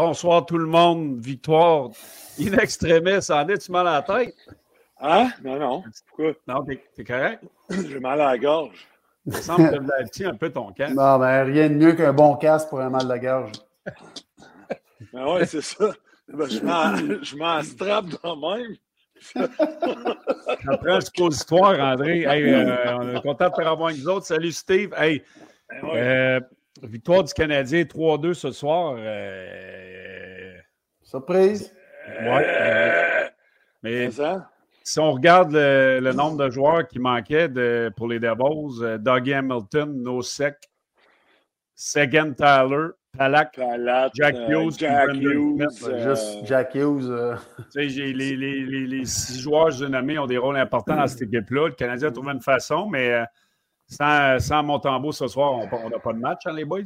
Bonsoir tout le monde. Victoire in extremis. En est-tu mal à la tête? Hein? Non, non. Pourquoi? Non, t'es, correct? J'ai mal à la gorge. Il me semble que tu un peu ton casque. Non, mais rien de mieux qu'un bon casque pour un mal de la gorge. Ben oui, c'est ça. Ben, je m'en strap dans même. Après le suppositoire, André. Hey, euh, on est content de te revoir avec nous autres. Salut Steve. Hey, ben euh, victoire du Canadien 3-2 ce soir. Euh, Surprise. Ouais. mais si on regarde le, nombre de joueurs qui manquaient de, pour les Devils, euh, Dougie Hamilton, Nosek, Sagan Tyler, Palak, Jack euh, Hughes, Jack Hughes juste Jack Hughes. les, les, les, les, six joueurs que j'ai nommés ont des rôles importants dans cette équipe-là. Le Canadien a trouvé une façon, mais euh, sans, sans Montembeau ce soir, on n'a pas de match, hein, les boys?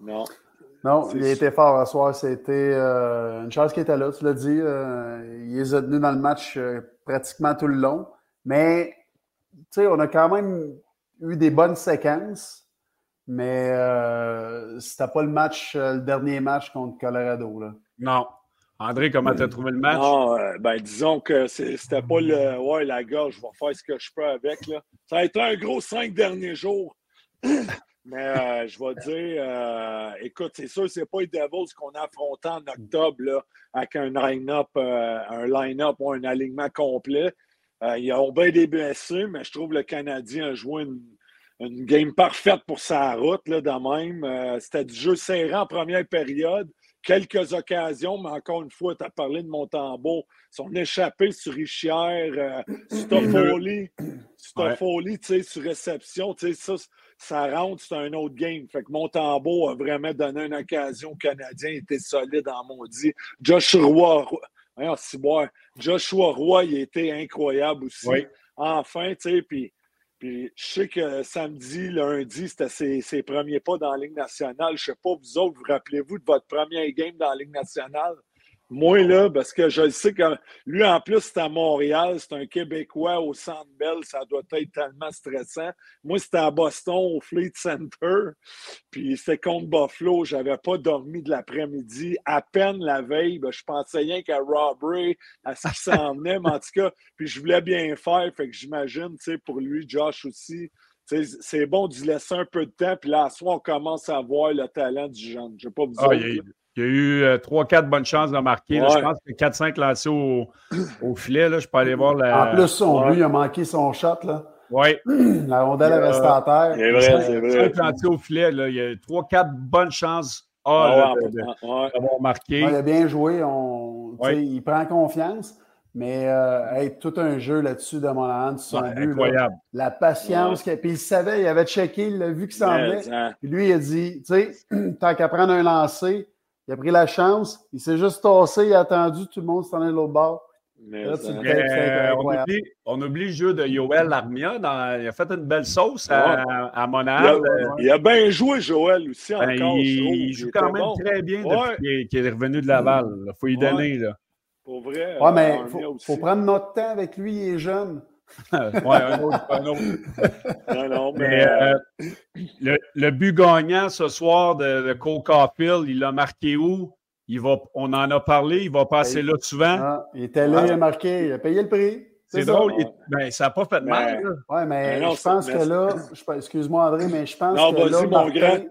Non. Non, il a été fort ce soir. C'était euh, une chance qu'il était là, tu l'as dit. Euh, il les a tenus dans le match euh, pratiquement tout le long. Mais, tu sais, on a quand même eu des bonnes séquences. Mais c'était pas le match, le dernier match contre Colorado. Là. Non. André, comment tu as trouvé le match? Non, ben, disons que c'était pas le. Ouais, la gorge, je vais faire ce que je peux avec. Là. Ça a été un gros cinq derniers jours. Mais euh, je vais dire, euh, écoute, c'est sûr, c'est pas les Devils qu'on a affronté en octobre là, avec un line-up, euh, un ou un alignement complet. ils ont bien des blessés, mais je trouve que le Canadien a joué une, une game parfaite pour sa route, là, de même. C'était du jeu serré en première période. Quelques occasions, mais encore une fois, tu as parlé de Montembeau. Son échappé sur Richière, sur Toffoli, tu sais, sur réception, tu sais, ça ça rentre, c'est un autre game. Fait que Montembeau a vraiment donné une occasion au Canadien, il était solide en maudit. Joshua Roy, Joshua Roy, il était incroyable aussi. Enfin, tu sais, puis, puis je sais que samedi, lundi, c'était ses, ses, premiers pas dans la Ligue nationale. Je sais pas, vous autres, vous rappelez-vous de votre premier game dans la Ligue nationale? Moi, là, parce que je sais que lui, en plus, c'est à Montréal, c'est un Québécois au Centre Bell, ça doit être tellement stressant. Moi, c'était à Boston, au Fleet Center, puis c'était contre Buffalo. J'avais pas dormi de l'après-midi. À peine la veille, ben, je pensais rien qu'à Robbery, à ce qui s'en venait, mais en tout cas, puis je voulais bien faire, fait que j'imagine, tu sais, pour lui, Josh aussi, c'est bon d'y laisser un peu de temps, puis là, à soir, on commence à voir le talent du jeune. Je ne sais pas vous ah, il y a eu 3-4 euh, bonnes chances de marquer. je pense que 4-5 lancés au, au, filet. Là, je peux aller voir la. En plus, son but, il a manqué son shot. Là. Oui. La rondelle est restée à terre. C'est vrai, c'est vrai. 5 lancés au filet. Là, il y a 3-4 bonnes chances ah, d'avoir marqué. il a bien joué. On, Il prend confiance. Mais euh, tout un jeu là-dessus de Monahan, son but. Incroyable. la patience. Puis il savait, il avait checké, il a vu qu'il s'en venait. Puis lui, il a dit, tu sais, tant qu'à prendre un lancer, il a pris la chance, il s'est juste tassé, il a attendu, tout le monde s'en est de l'autre bord. Euh, on, oublie, le jeu de Yoel Armia. il a fait une belle sauce à, à Monaco. Il, a, bien joué, Joël, aussi, ben, encore. Il, joue quand même très bien depuis qu'il est revenu de Laval. Il faut y donner. Là. Pour vrai. Ouais, mais il faut, prendre notre temps avec lui, il est jeune. Oui, un autre. Un autre. non, mais, euh, le, le, but gagnant ce soir de, de Cole Caulfield, il l'a marqué où? Il va, on en a parlé, il va passer là souvent. Ah, il était là, il a marqué, il a payé le prix. C'est drôle, ben, ça n'a pas fait de mal. Oui, mais je pense que là, excuse-moi André, mais je pense que là, Martin,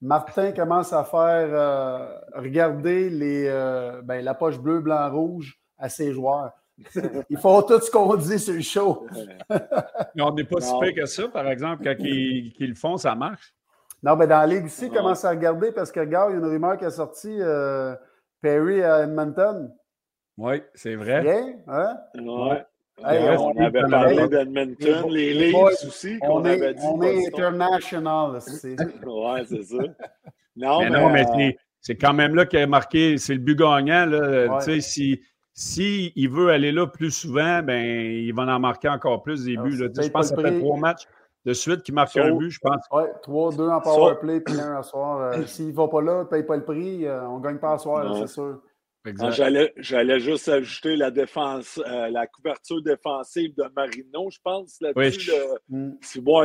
Martin, commence à faire euh, regarder les, euh, ben, la poche bleue, blanc, rouge à ses joueurs. Ils font tout ce qu'on dit sur le show. Mais on n'est pas si pire que ça, par exemple, quand ils, le font, ça marche. Non, mais dans la Ligue ici, commence à regarder parce que, regarde, il y a une rumeur qui est sortie euh, Perry à Edmonton. Oui, c'est vrai. Bien, hein? Ouais. on avait parlé d'Edmonton, les Leafs aussi, qu'on avait dit. On est international, c'est. ouais, c'est ça. Non, mais, non, mais euh, c'est quand même là qu'il a marqué, c'est le but gagnant. Là. Tu sais, si s'il il veut aller là plus souvent, ben, il va en marquer encore plus des buts. Je pense que ça fait trois matchs de suite qui marque un but, je pense. Oui, trois, deux en powerplay, puis un à soir. Euh, s'il ne va pas là, ne paye pas le prix, euh, on ne gagne pas à soir, c'est sûr. J'allais juste ajouter la défense, euh, la couverture défensive de Marino, je pense. Là-dessus, mm.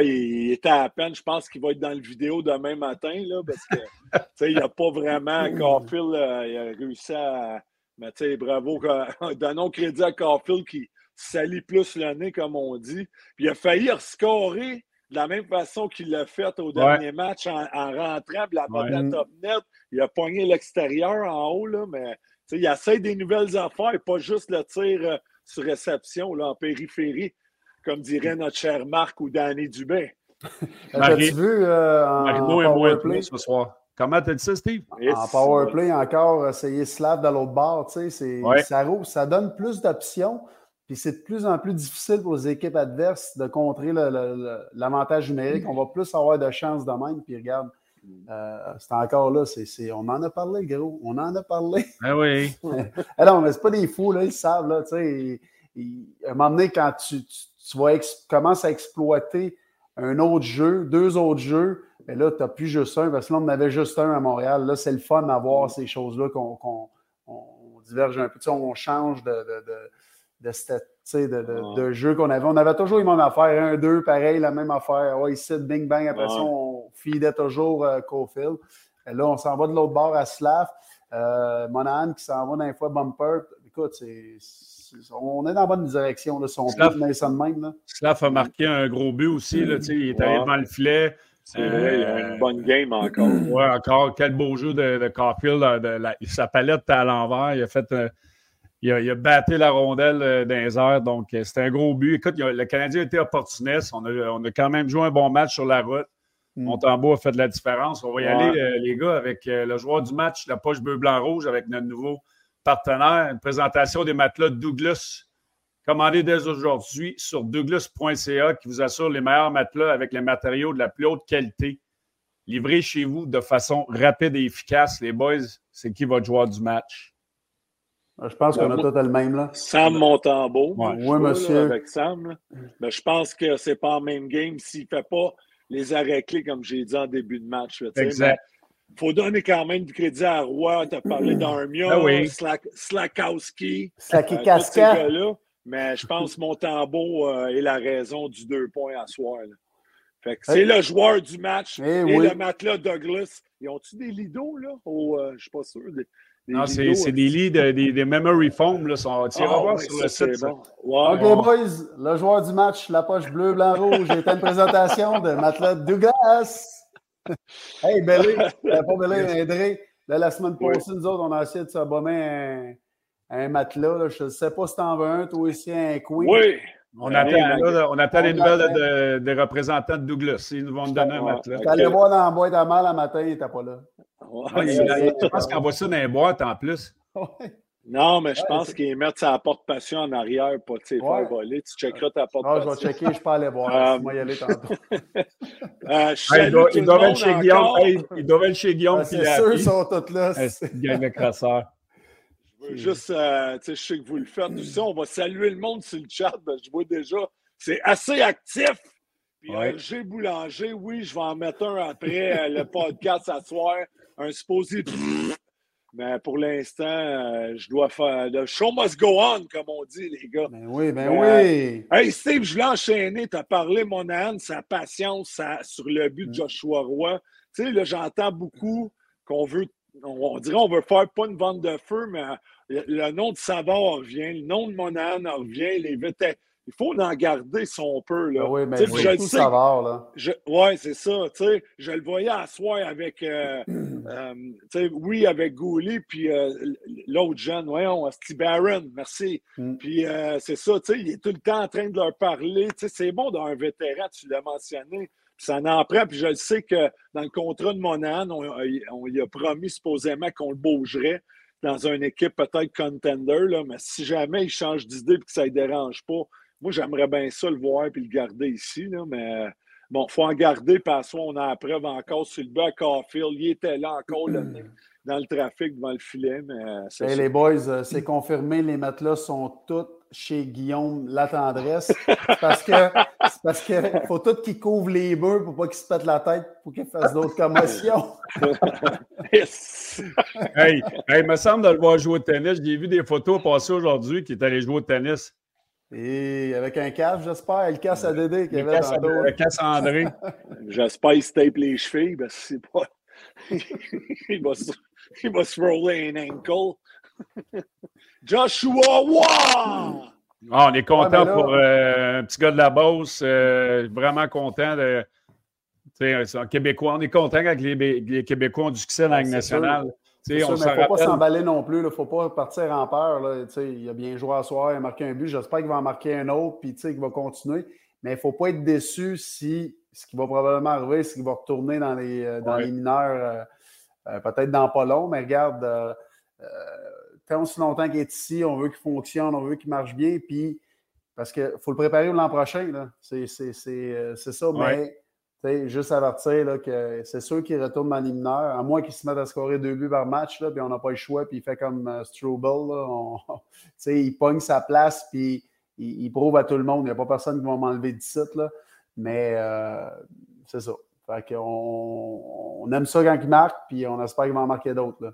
il, était à peine. Je pense qu'il va être dans le vidéo demain matin, là, parce que il n'a pas vraiment. Caulfield il a réussi à mais tu sais, bravo. Donnons crédit à Caulfield qui salit plus le nez, comme on dit. Puis il a failli rescorer de la même façon qu'il l'a fait au dernier match en, rentrant, la balle top net. Il a pogné l'extérieur en haut, là, mais il essaie des nouvelles affaires, pas juste le tir euh, sur réception là, en périphérie, comme dirait notre cher Marc ou Danny Dubé. As-tu vu euh, Marino est moins ce soir. Comment t'as dit ça, Steve? En powerplay, encore, essayer Slav de l'autre bord, tu sais, ça, ça donne plus d'options. Puis c'est de plus en plus difficile pour les équipes adverses de contrer l'avantage numérique. On va plus avoir de chances de même. Puis regarde, euh, c'est encore là. on en a parlé, gros. On en a parlé. Ah oui. Alors, mais c'est pas des fous, là. Ils savent, là. Tu sais, à un moment donné, quand tu, tu, vas commences à exploiter un autre jeu, deux autres jeux, mais là, tu n'as plus juste un, parce que là, on en avait juste un à Montréal. Là, c'est le fun d'avoir ces choses-là qu'on diverge un peu. Tu sais, on change de, de, de, de, jeu qu'on avait. On avait toujours les mêmes affaires. Un, deux, pareil, la même affaire. Ouais, ici, bing, bang. Après ça, on feedait toujours euh, Cofield. Et là, on s'en va de l'autre bord à Slav. Euh, Monahan qui s'en va d'un fois bumper. Écoute, c'est on est dans la bonne direction. Là, son Slav, même. Slav a marqué un gros but aussi. Là, il est allé devant le filet. C'est vrai, il a une euh, bonne game encore. Oui, encore. Quel beau jeu de, de Caulfield. De, sa palette était à l'envers. Il a fait. Euh, il, a, battu la rondelle euh, dans les airs. Donc, c'était un gros but. Écoute, le Canadien a été opportuniste. On a, on a, quand même joué un bon match sur la route. Mm. Montembeau a fait de la différence. On va y aller, les gars, avec le joueur du match, la poche bleu-blanc-rouge, avec notre nouveau partenaire. Une présentation des matelas de Douglas Commandez dès aujourd'hui sur douglas.ca qui vous assure les meilleurs matelas avec les matériaux de la plus haute qualité. Livrés chez vous de façon rapide et efficace. Les boys, c'est qui votre joueur du match? Je pense qu'on a tout le même. Là. Sam Montembeau. Oui, monsieur. avec Sam. Mais je pense que c'est pas en même game s'il ne fait pas les arrêts clés, comme j'ai dit en début de match. exact. Il faut donner quand même du crédit à Roy. Tu as parlé d'Armia, ah oui. Slakowski. Slaki mais je pense que Montembeau euh, est la raison du deux points à soir. c'est le joueur du match eh et le matelas Douglas. Ils ont-tu des lidos, là? Euh, je ne suis pas sûr. non, c'est des lits, des, des, memory foam, là, sont ah, sur le site. OK, boys, le joueur du match, la poche bleu, blanc, rouge, été une présentation de matelas Douglas. hey, Bellé, pas Bellé, André. la semaine passée, nous autres, on a essayé de s'abonner un un matelas. Je ne sais pas si tu en veux un, toi aussi, un queen. Oui. On, attend, on attend les nouvelles des représentants de Douglas. Ils nous vont nous donner un matelas. Tu allais voir dans la boîte à mal le matin, il n'était pas là. je pense qu'on voit ça dans les boîtes en plus. Non, mais je pense qu'ils mettent sa porte-passion en arrière pour te faire voler. Tu checkeras ta porte-passion. Non, je vais checker, je peux aller voir. Euh, moi, y aller tantôt. euh, il, doit, être chez Guillaume. il doit être chez Guillaume. c'est sûr, ils sont tous là. C'est une de crasseur. Juste, euh, je sais que vous le faites. Aussi, on va saluer le monde sur le chat. je vois déjà, c'est assez actif. Puis ouais. Boulanger, oui, je vais en mettre un après euh, le podcast à soir. Un supposé. Mais pour l'instant, euh, je dois faire. The show must go on, comme on dit, les gars. Ben oui, ben oui. Hey, Steve, je l'ai enchaîné. Tu as parlé, mon âne, sa patience sur le but de mm. Joshua Roy. Tu sais, là, j'entends beaucoup qu'on veut on, dirait qu'on veut faire pas une vente de feu, mais le, nom de Savard revient, le nom de Monahan revient, les Il faut en garder son peu. Là. Ben oui, mais je le sais. Savard, là. Oui, c'est ça. Je le voyais à soir avec, euh, Euh, oui, avec Gouli, puis euh, l'autre jeune, voyons, Steve Barron, merci. Mm. Puis c'est ça, il est tout le temps en train de leur parler. C'est bon d'un vétéran, tu l'as mentionné. ça en prend, puis je le sais que dans le contrat de Monahan, on, on, lui a promis supposément qu'on le bougerait dans une équipe peut-être contender, là, mais si jamais il change d'idée et que ça ne dérange pas, moi, j'aimerais bien ça le voir et le garder ici, là, mais bon, il faut en garder parce qu'on a la preuve encore sur le bas Caulfield. Il était là encore dans le trafic devant le filet. Mais hey, les boys, euh, c'est confirmé, les matelas sont tous chez Guillaume Latendresse. parce que parce qu'il faut tout qu'il couvre les murs pour pas qu'il se pète la tête pour qu'il fasse d'autres commotions. hey, il me semble de le voir jouer au tennis. J'ai vu des photos passer aujourd'hui qui est allé jouer au tennis. Et avec un casque, j'espère, le casse à Dédé qui avait dans Le casse à André. j'espère qu'il se tape les chevilles, parce que c'est pas. il, va se... il va se roller un ankle. Joshua Wow! Ah, on est content pour euh, un petit gars de la Beauce. Euh, vraiment content de. Un Québécois. On est content avec les, les Québécois ont du succès dans la Ligue nationale. Il ne faut pas s'emballer non plus. Il ne faut pas partir en peur. Là. Il a bien joué à soir, il a marqué un but. J'espère qu'il va en marquer un autre puis qu'il va continuer. Mais il ne faut pas être déçu si ce qui va probablement arriver, c'est qu'il va retourner dans les, euh, dans les mineurs, euh, euh, peut-être dans pas long. Mais regarde, tant aussi longtemps qu'il est ici, on veut qu'il fonctionne, on veut qu'il marche bien. Puis, parce qu'il faut le préparer l'an prochain. C'est ça. Mais juste avertir là, que c'est sûr qu'il retourne dans les mineurs, à moins qu'il se mette à scorer deux buts par match, là, puis on n'a pas le choix, puis il fait comme uh, Struble. il pogne sa place, puis il, prouve à tout le monde. Il n'y a pas personne qui va m'enlever 17. Là, mais euh, c'est ça. Fait qu'on, on aime ça quand il marque, puis on espère qu'il va en marquer d'autres.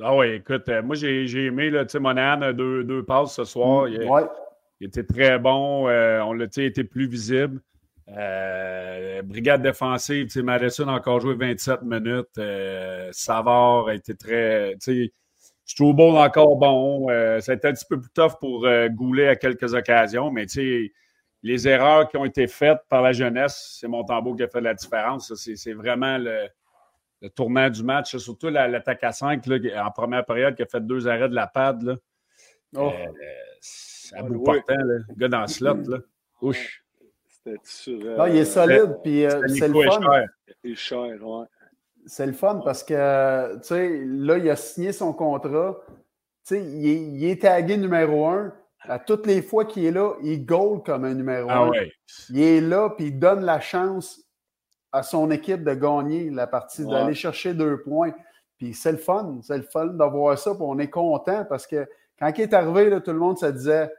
Ah oui, écoute, euh, moi j'ai, aimé, là, Monahan, deux, deux passes ce soir. Mm, il, il, était très bon. on l'a été plus visible. Euh, brigade défensive, Madison a encore joué 27 minutes. Euh, Savard a été très. Struble encore bon. Euh, ça a été un petit peu plus tough pour euh, Goulet à quelques occasions, mais les erreurs qui ont été faites par la jeunesse, c'est Montembeau qui a fait la différence. C'est vraiment le, tournant du match, surtout l'attaque à 5 en première période qui a fait deux arrêts de la pad. Là. Oh. à bout portant, le gars dans le slot. Là. Non, il est solide, puis euh, c'est le fun. Il est cher, ouais. C'est le fun parce que, tu sais, là, il a signé son contrat. Tu sais, il, est tagué numéro un. À toutes les fois qu'il est là, il goal comme un numéro ah, un. Ouais. Il est là, puis il donne la chance à son équipe de gagner la partie, d'aller chercher deux points. Puis c'est le fun, c'est le fun d'avoir ça, puis on est content parce que quand il est arrivé, là, tout le monde se disait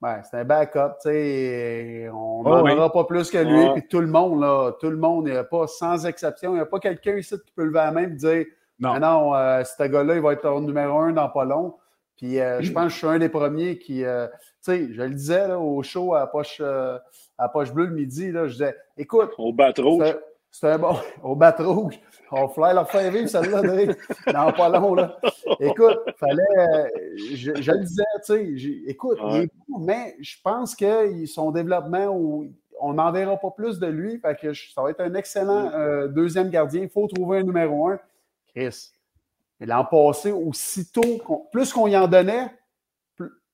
ben, c'est un backup, tu sais. On n'en aura pas plus que lui. Puis tout le monde, là, tout le monde, il n'y a pas, sans exception, il n'y a pas quelqu'un ici qui peut lever la main et dire Non, non euh, ce gars-là, il va être numéro un dans pas long. Puis euh, je pense que je suis un des premiers qui. Euh, tu sais, je le disais là, au show à Poche, à Poche Bleue le midi, là, je disais Écoute. Au bat rouge. C'est un bon. Au bat rouge. On va leur faire vivre celle-là, dans pas long. Là. Écoute, fallait. Je, le disais, tu sais, écoute, il est beau, mais je pense que son développement, on n'en verra pas plus de lui. Fait que ça va être un excellent euh, deuxième gardien. Il faut trouver un numéro un. Chris. L'an passé, aussitôt, plus qu'on y en donnait,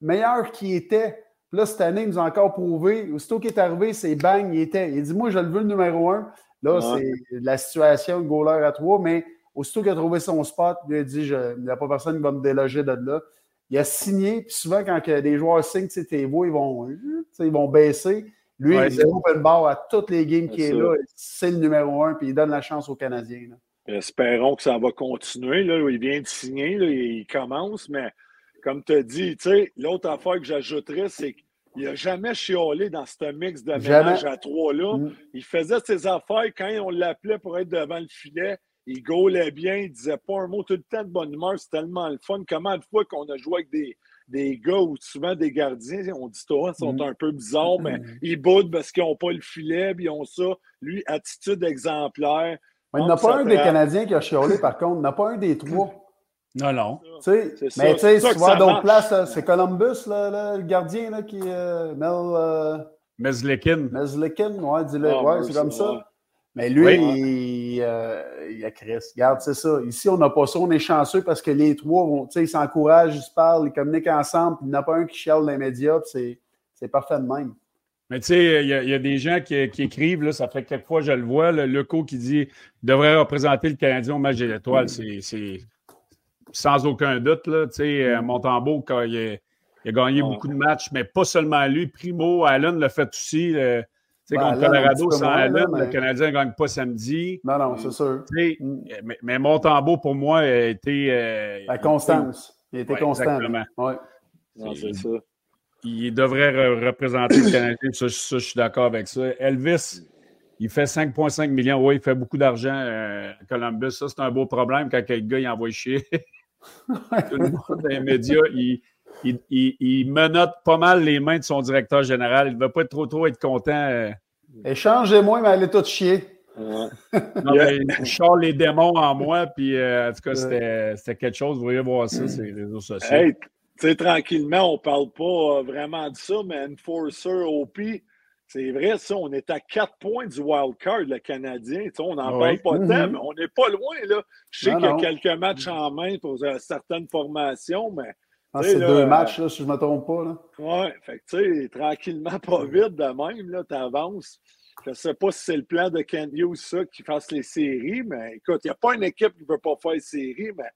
meilleur qu'il était. là, cette année, il nous a encore prouvé. Aussitôt qu'il est arrivé, c'est bang, il était. Il dit Moi, je le veux le numéro un. Là, c'est la situation, le goaler à trois, mais aussitôt qu'il a trouvé son spot, il a dit il n'y a pas personne qui va me déloger de là. Il a signé, puis souvent, quand des joueurs signent, tes voix, ils vont, ils vont baisser. Lui, il open bar à toutes les games qui est, là. C'est le numéro un, puis il donne la chance aux Canadiens. Espérons que ça va continuer. Là. Il vient de signer, il commence, mais comme tu as dit, l'autre affaire que j'ajouterais, c'est que il n'a jamais chiolé dans ce mix de ménage à trois-là. Mm. Il faisait ses affaires quand on l'appelait pour être devant le filet. Il gaulait bien, il disait pas un mot tout le temps de bonne humeur. C'est tellement le fun. Comment de fois qu'on a joué avec des, des gars ou souvent des gardiens, on dit toi, ils sont mm. un peu bizarres, mais mm. ils boudent parce qu'ils n'ont pas le filet, puis ils ont ça. Lui, attitude exemplaire. il n'y en a pas un des Canadiens qui a chiolé, par contre. Il n'y en a pas un des trois. Non, non. mais tu sais, tu vois d'autres places, c'est Columbus, le gardien là, qui. Euh, Mel. Euh, Meslekin. Meslekin, ouais, dis-le. Ah, ouais, c'est comme ça. Mais lui, il, euh, il a Chris. Regarde, c'est ça. Ici, on n'a pas ça. On est chanceux parce que les trois, vont, ils s'encouragent, ils se parlent, ils communiquent ensemble. Puis il n'y en a pas un qui chiale dans les médias. C'est parfait de même. Mais tu sais, il y, a des gens qui, écrivent, là, ça fait quelques fois je le vois, le Leco qui dit devrait représenter le Canadien au match des étoiles. C'est sans aucun doute. Là, euh, Montembeau, quand il, a, gagné beaucoup de matchs, mais pas seulement lui. Primo, Allen l'a fait aussi. Euh, sais, contre Colorado, sans Allen, le Canadien ne gagne pas samedi. Non, non, c'est sûr. Mm. Mais, mais Montembeau, pour moi, a été. Euh, La constance. Il était constant. Exactement. Ouais. c'est ça. Il devrait représenter le Canadien, ça, je suis d'accord avec ça. Elvis, il fait 5,5 millions. Oui, il fait beaucoup d'argent à Columbus. Ça, c'est un beau problème quand quelqu'un gars il envoie chier. Tout le monde dans les médias, il, il, menotte pas mal les mains de son directeur général. Il ne va pas trop, trop être content. Euh. Échangez-moi, mais allez tout chier. non, mais je les démons en moi, puis euh, en tout cas, c'était quelque chose. Vous voyez voir ça, c'est les réseaux sociaux. Hey, tu sais, tranquillement, on ne parle pas vraiment de ça, mais Enforcer OP, c'est vrai, ça, on est à quatre points du wild card, le Canadien. Tu sais, on n'en parle pas tant, mm-hmm. mais on n'est pas loin. Là. Je sais qu'il y a quelques matchs en main pour certaines formations, mais ah, c'est deux matchs, là, si je ne me trompe pas. Oui, fait tu sais, tranquillement, pas vite de même, tu avances. Je ne sais pas si c'est le plan de Ken Hughes, ça, qui fasse les séries, mais écoute, il n'y a pas une équipe qui ne veut pas faire les séries, mais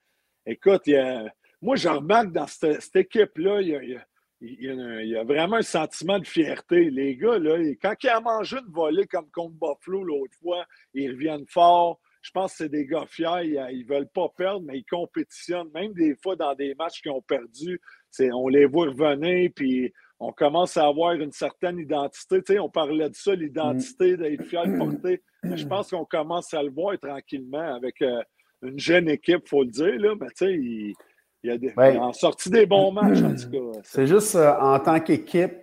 écoute, y a... moi, je remarque dans cette, équipe-là, il y a, vraiment un sentiment de fierté. Les gars, là, quand ils ont mangé une volée comme contre Buffalo l'autre fois, ils reviennent fort je pense que c'est des gars fiers. Ils ne veulent pas perdre, mais ils compétitionnent. Même des fois, dans des matchs qu'ils ont perdu, on les voit revenir, puis on commence à avoir une certaine identité. On parlait de ça, l'identité, d'être fier de porter. je pense qu'on commence à le voir tranquillement avec euh, une jeune équipe, il faut le dire. Là. Mais tu sais, il, a des, en sorti des bons matchs, en tout cas. C'est juste euh, en tant qu'équipe,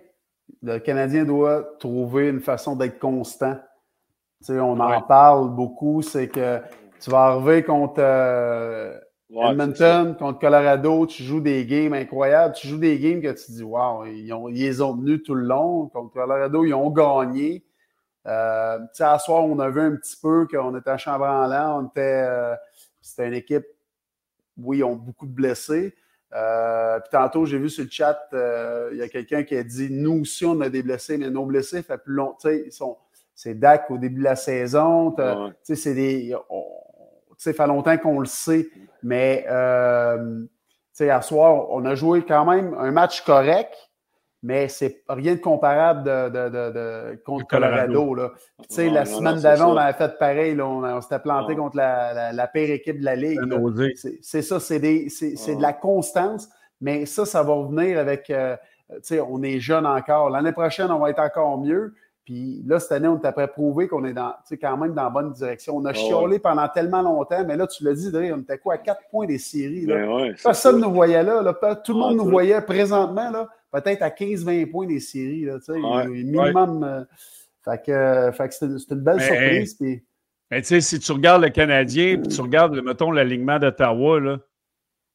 le Canadien doit trouver une façon d'être constant on en parle beaucoup, c'est que tu vas arriver contre euh, Edmonton, contre Colorado, tu joues des games incroyables, tu joues des games que tu dis Wow, ils, ont, ils les ont tenus tout le long. Contre Colorado, ils ont gagné. Euh, à soir, on a vu un petit peu qu'on était à Chambranlant, on était. Euh, c'était une équipe, oui, ils ont beaucoup de blessés. Euh, puis tantôt, j'ai vu sur le chat, il y a quelqu'un qui a dit Nous aussi, on a des blessés, mais nos blessés, fait plus longtemps. Ils sont c'est Dak au début de la saison. C'est des. Ça fait longtemps qu'on le sait. Mais euh, à soir, on a joué quand même un match correct, mais c'est rien de comparable de, de, contre Colorado. là. la semaine d'avant, on avait fait pareil. on, s'était planté contre la, la, pire équipe de la Ligue. C'est ça, c'est de la constance. Mais ça, ça va revenir avec. Euh, on est jeune encore. L'année prochaine, on va être encore mieux. Puis là, cette année, on t'a prouvé qu'on est dans, quand même dans la bonne direction. On a chiolé pendant tellement longtemps, mais là, tu l'as dit, on était quoi à quatre points des séries. Là. Ben Personne ne nous voyait là, Tout le monde nous voyait présentement, là, peut-être à 15-20 points des séries. Là, minimum. Euh, fait que, fait que c'est, une belle surprise. Mais tu sais, si tu regardes le Canadien, puis tu regardes, mettons, l'alignement d'Ottawa, là,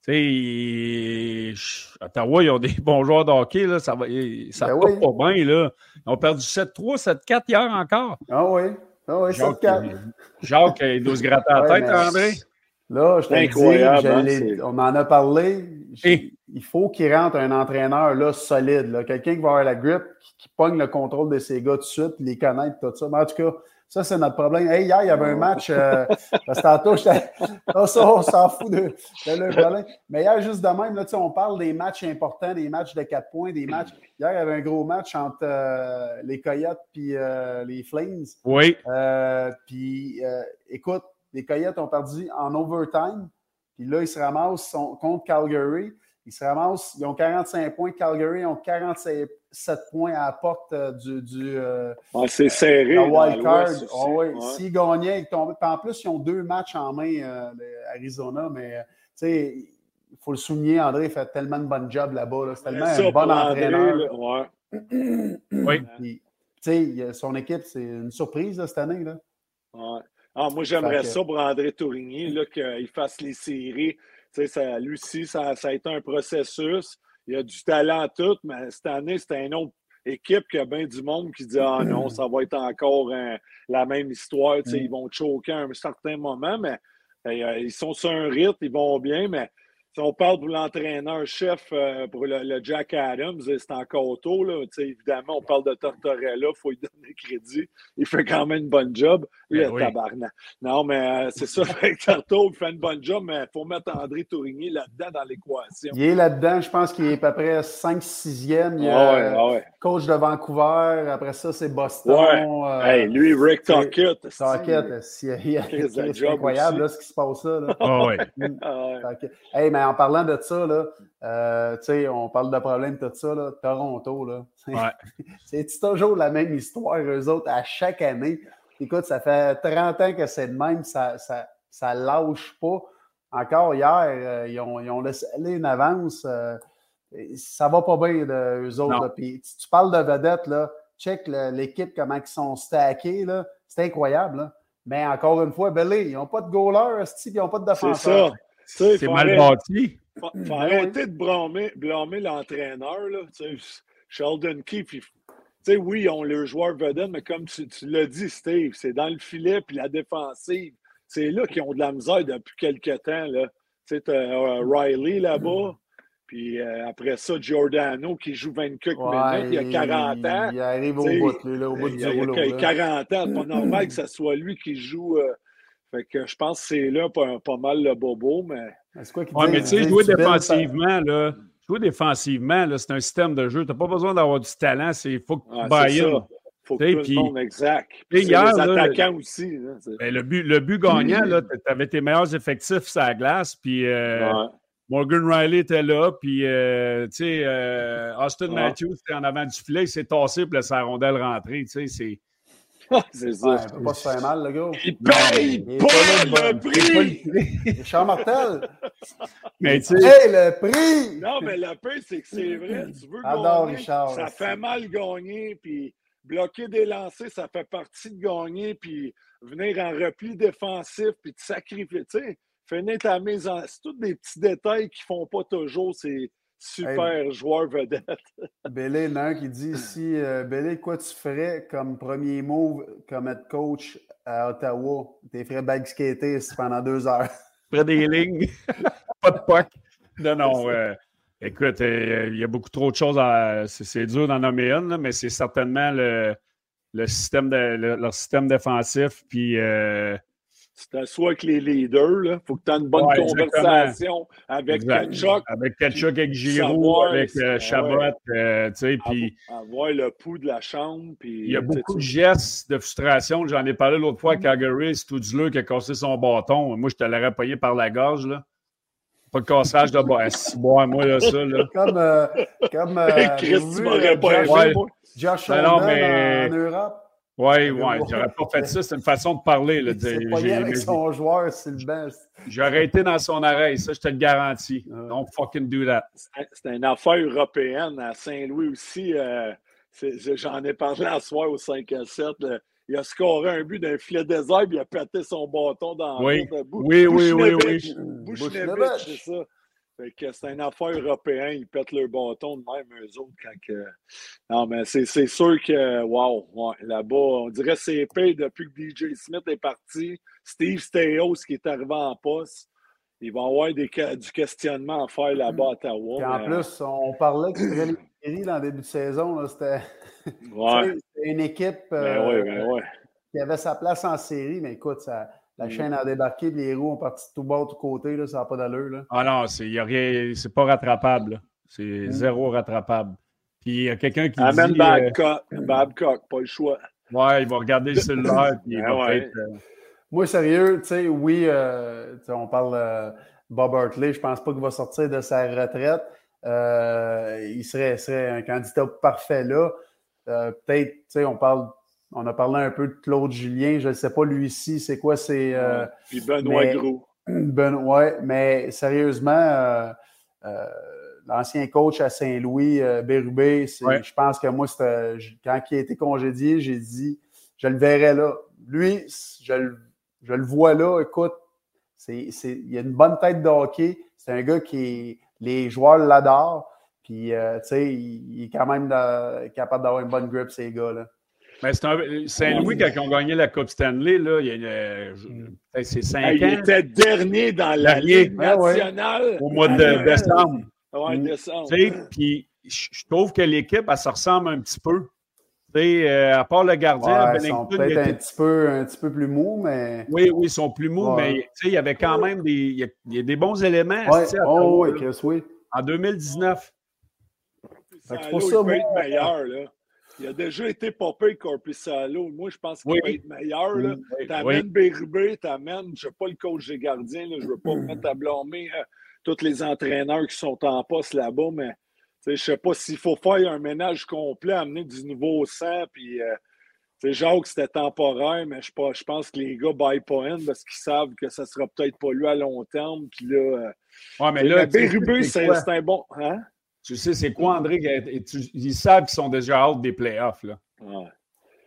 tu sais, Ottawa, ils ont des bons joueurs de hockey, là, ça va, ça ben pas bien, là. Ils ont perdu 7-3, 7-4 hier encore. Ah oui, ah oui, 7-4. Jacques, il doit se gratter la tête, André? Là, je dis, hein, on en a parlé. Il faut qu'il rentre un entraîneur là, solide, quelqu'un qui va avoir la grippe, qui, qui, pogne le contrôle de ses gars tout de suite, les connaître, tout ça. Mais en tout cas, ça, c'est notre problème. Hey, hier, il y avait un match. Euh, parce que tantôt, oh, ça, on s'en fout de, le problème. Mais hier, juste de même, là, on parle des matchs importants, des matchs de quatre points, des matchs. Hier, il y avait un gros match entre euh, les Coyotes et euh, les Flames. Oui. puis, écoute, les Coyotes ont perdu en overtime. Puis là, ils se ramassent contre Calgary. Ils se ramassent, ils ont 45 points. Calgary ont 47 points à la porte euh, du. du euh, c'est serré. wild card. Ah S'ils gagnaient, ils tombaient. en plus, ils ont deux matchs en main, euh, Arizona, mais tu sais, il faut le souligner, André fait tellement de bon job là-bas. C'est tellement un bon entraîneur. oui. tu sais, son équipe, c'est une surprise cette année. Là. Ah, moi, j'aimerais ça pour André Tourigny, qu'il fasse les séries ça, lui aussi, ça, a été un processus. Il a du talent tout, mais cette année, c'était un autre. équipe qu'il y a bien du monde qui dit Ah non, ça va être encore la même histoire. Mm. Ils vont choquer à un certain moment, mais euh, ils sont sur un rythme, ils vont bien, mais si on parle pour l'entraîneur-chef, euh, pour le, Jack Adams, c'est encore tôt. Là. Évidemment, on parle de Tortorella, il faut lui donner crédit. Il fait quand même une bonne job. Le ben tabarnak. Non, mais euh, c'est ça, Torto, il fait une bonne job, mais il faut mettre André Tourigny là-dedans dans l'équation. Il est là-dedans, je pense qu'il est à peu près 5-6e. Il est coach de Vancouver. Après ça, c'est Boston. Euh, lui, Rick Tockett. Tockett, c'est incroyable là, ce qui se passe là. Oh, hey, mais en parlant de ça, là, euh, on parle de problèmes, tout ça, là, Toronto, là. c'est toujours la même histoire, eux autres, à chaque année? Écoute, ça fait 30 ans que c'est de même, ça, ça, ça lâche pas. Encore hier, euh, ils, ont, ils, ont, laissé aller une avance. Euh, ça va pas bien, de, eux autres. Puis, tu parles de vedettes, là, check l'équipe, comment ils sont stackés. C'est incroyable. Mais encore une fois, Belé, ils n'ont pas de goaler, ils n'ont pas de défenseur. C'est mal bâti. Il faut, faut arrêter de blâmer, blâmer l'entraîneur. Sheldon Keefe, oui, ils ont le joueur vedette, mais comme tu, l'as dit, Steve, c'est dans le filet puis la défensive. C'est là qu'ils ont de la misère depuis quelques temps. Tu sais, euh, Riley là-bas. Puis euh, après ça, Giordano qui joue 24 minutes, il a 40 ans. Il arrive au bout, là, au bout du rouleau. Il a 40 ans, c'est pas normal que ce soit lui qui joue. Euh, fait que je pense que c'est là pas, pas, mal le bobo, mais. Oui, mais tu sais, jouer défensivement, là. Jouer défensivement, c'est un système de jeu. Tu n'as pas besoin d'avoir du talent, il faut que tu ah, Il faut que tout le monde, exact. Puis les attaquants aussi. Ben, le, but, le but gagnant, tu avais tes meilleurs effectifs sur la glace, puis euh, Morgan Riley était là, puis euh, tu sais, euh, Austin Matthews était en avant du filet, il s'est tassé pour laisser la rondelle rentrer. Tu sais, c'est c'est ça. Peut pas se faire mal, le gars. Il paye pas, le prix! Richard Martel! Mais tu sais. le prix! Non, mais le prix, c'est que c'est vrai. Tu veux gagner, Richard. Ça fait mal gagner, puis bloquer des lancers, ça fait partie de gagner, puis venir en repli défensif, puis te sacrifier. Tu sais, finir ta mise en. C'est tous des petits détails qui font pas toujours. C'est Super joueur vedette. Bélé, il y en a un qui dit ici euh, Bélé, quoi tu ferais comme premier move comme être coach à Ottawa? T'es ferais backskater pendant deux heures. Près des lignes. pas de puck. Non, non. Euh, écoute, euh, il y a beaucoup trop de choses à. C'est dur d'en nommer une, mais c'est certainement le, le système de, leur système défensif. Puis tu t'assois avec les leaders. Il faut que tu aies une bonne conversation avec Kachuk. Avec Kachuk, avec Giroud, avec euh, Chabot. Euh, puis avoir le pouls de la chambre. Il y a beaucoup de gestes de frustration. J'en ai parlé l'autre fois à Calgary. C'est tout du qui a cassé son bâton. Moi, je te l'aurais payé par la gorge. Là. Pas de cassage de bas. Si moi, là, ça. Là. Comme. Euh, comme euh, Chris, tu m'aurais pas aimé, moi. Josh ben mais... en Europe. Oui, oui, j'aurais pas fait ça. C'est une façon de parler. Là, c'est pas avec son joueur, c'est le best. J'aurais été dans son arrêt, ça, je te le garantis. Don't fucking do that. C'est une affaire européenne à Saint-Louis aussi. Euh, j'en ai parlé à soir au 5 à 7. Il a scoré un but d'un filet désert, puis il a pété son bâton dans oui. le Oui, oui, oui, oui. Bouchnevich, c'est ça. Fait que c'est une affaire européenne, ils pètent leur bâton de même, eux autres, quand que... Non, mais c'est sûr que, wow, ouais, là-bas, on dirait que c'est payé depuis que DJ Smith est parti. Steve Steos qui est arrivé en poste. Il va y avoir des, du questionnement à faire là-bas à Ottawa. en plus, on parlait que les séries dans le début de saison. C'était ouais. une équipe ben euh, ben qui avait sa place en série, mais écoute, ça la mm. chaîne a débarqué, les roues ont parti de tout bas, de tout côté, là, ça n'a pas d'allure. Ah non, c'est, y a rien, c'est pas rattrapable. C'est mm. zéro rattrapable. Puis il y a quelqu'un qui Amène dit... Babcock. Euh, Babcock, pas le choix. Ouais, il va regarder le cellulaire. puis il va ben ouais. euh... Moi, sérieux, tu sais, oui, euh, on parle euh, Bob Hartley, je pense pas qu'il va sortir de sa retraite. Euh, il serait, serait, un candidat parfait là. Peut-être, tu sais, on parle on a parlé un peu de Claude Julien. Je ne sais pas, lui ici, c'est quoi c'est. Euh, Puis Benoît Gros. Benoît, mais sérieusement, euh, euh, l'ancien coach à Saint-Louis, Bérubé, je pense que moi, quand il a été congédié, j'ai dit, je le verrai là. Lui, je, je le vois là. Écoute, c'est, il a une bonne tête de hockey. C'est un gars qui, les joueurs l'adorent. Puis, tu sais, il, est quand même capable d'avoir une bonne grip, ces gars-là. Mais Saint-Louis, quand ils ont gagné la Coupe Stanley, là, il y a, c'est cinq ans. Il était dernier dans la Ligue nationale. Au mois de décembre. Oui, décembre. Puis, je trouve que l'équipe, elle se ressemble un petit peu. Euh, à part le gardien, ouais, ils sont peut-être un, petit peu, un petit peu plus mous, mais. Oui, oui, ils sont plus mous, mais il y avait quand même des, il y a, des bons éléments. Oh, oui, oui. En 2019. C'est pour ça, être meilleur. Là. Il a déjà été popé Corpusalo. Moi, je pense qu'il peut être meilleur. Tu amènes Bérubé, tu amènes, je ne sais pas le coach des gardiens, je ne veux pas me mettre à blâmer euh, tous les entraîneurs qui sont en poste là-bas, mais je ne sais pas s'il faut faire un ménage complet, amener du nouveau sang, puis euh, Jacques, c'était temporaire, mais je, je, pense que les gars baillent pas in parce qu'ils savent que ça sera peut-être pas lui à long terme. Puis là, euh, ouais, mais là Bérubé, c'est un bon. Hein? Tu sais, c'est quoi, André? ils savent qu'ils sont déjà out des playoffs. Là. Ouais.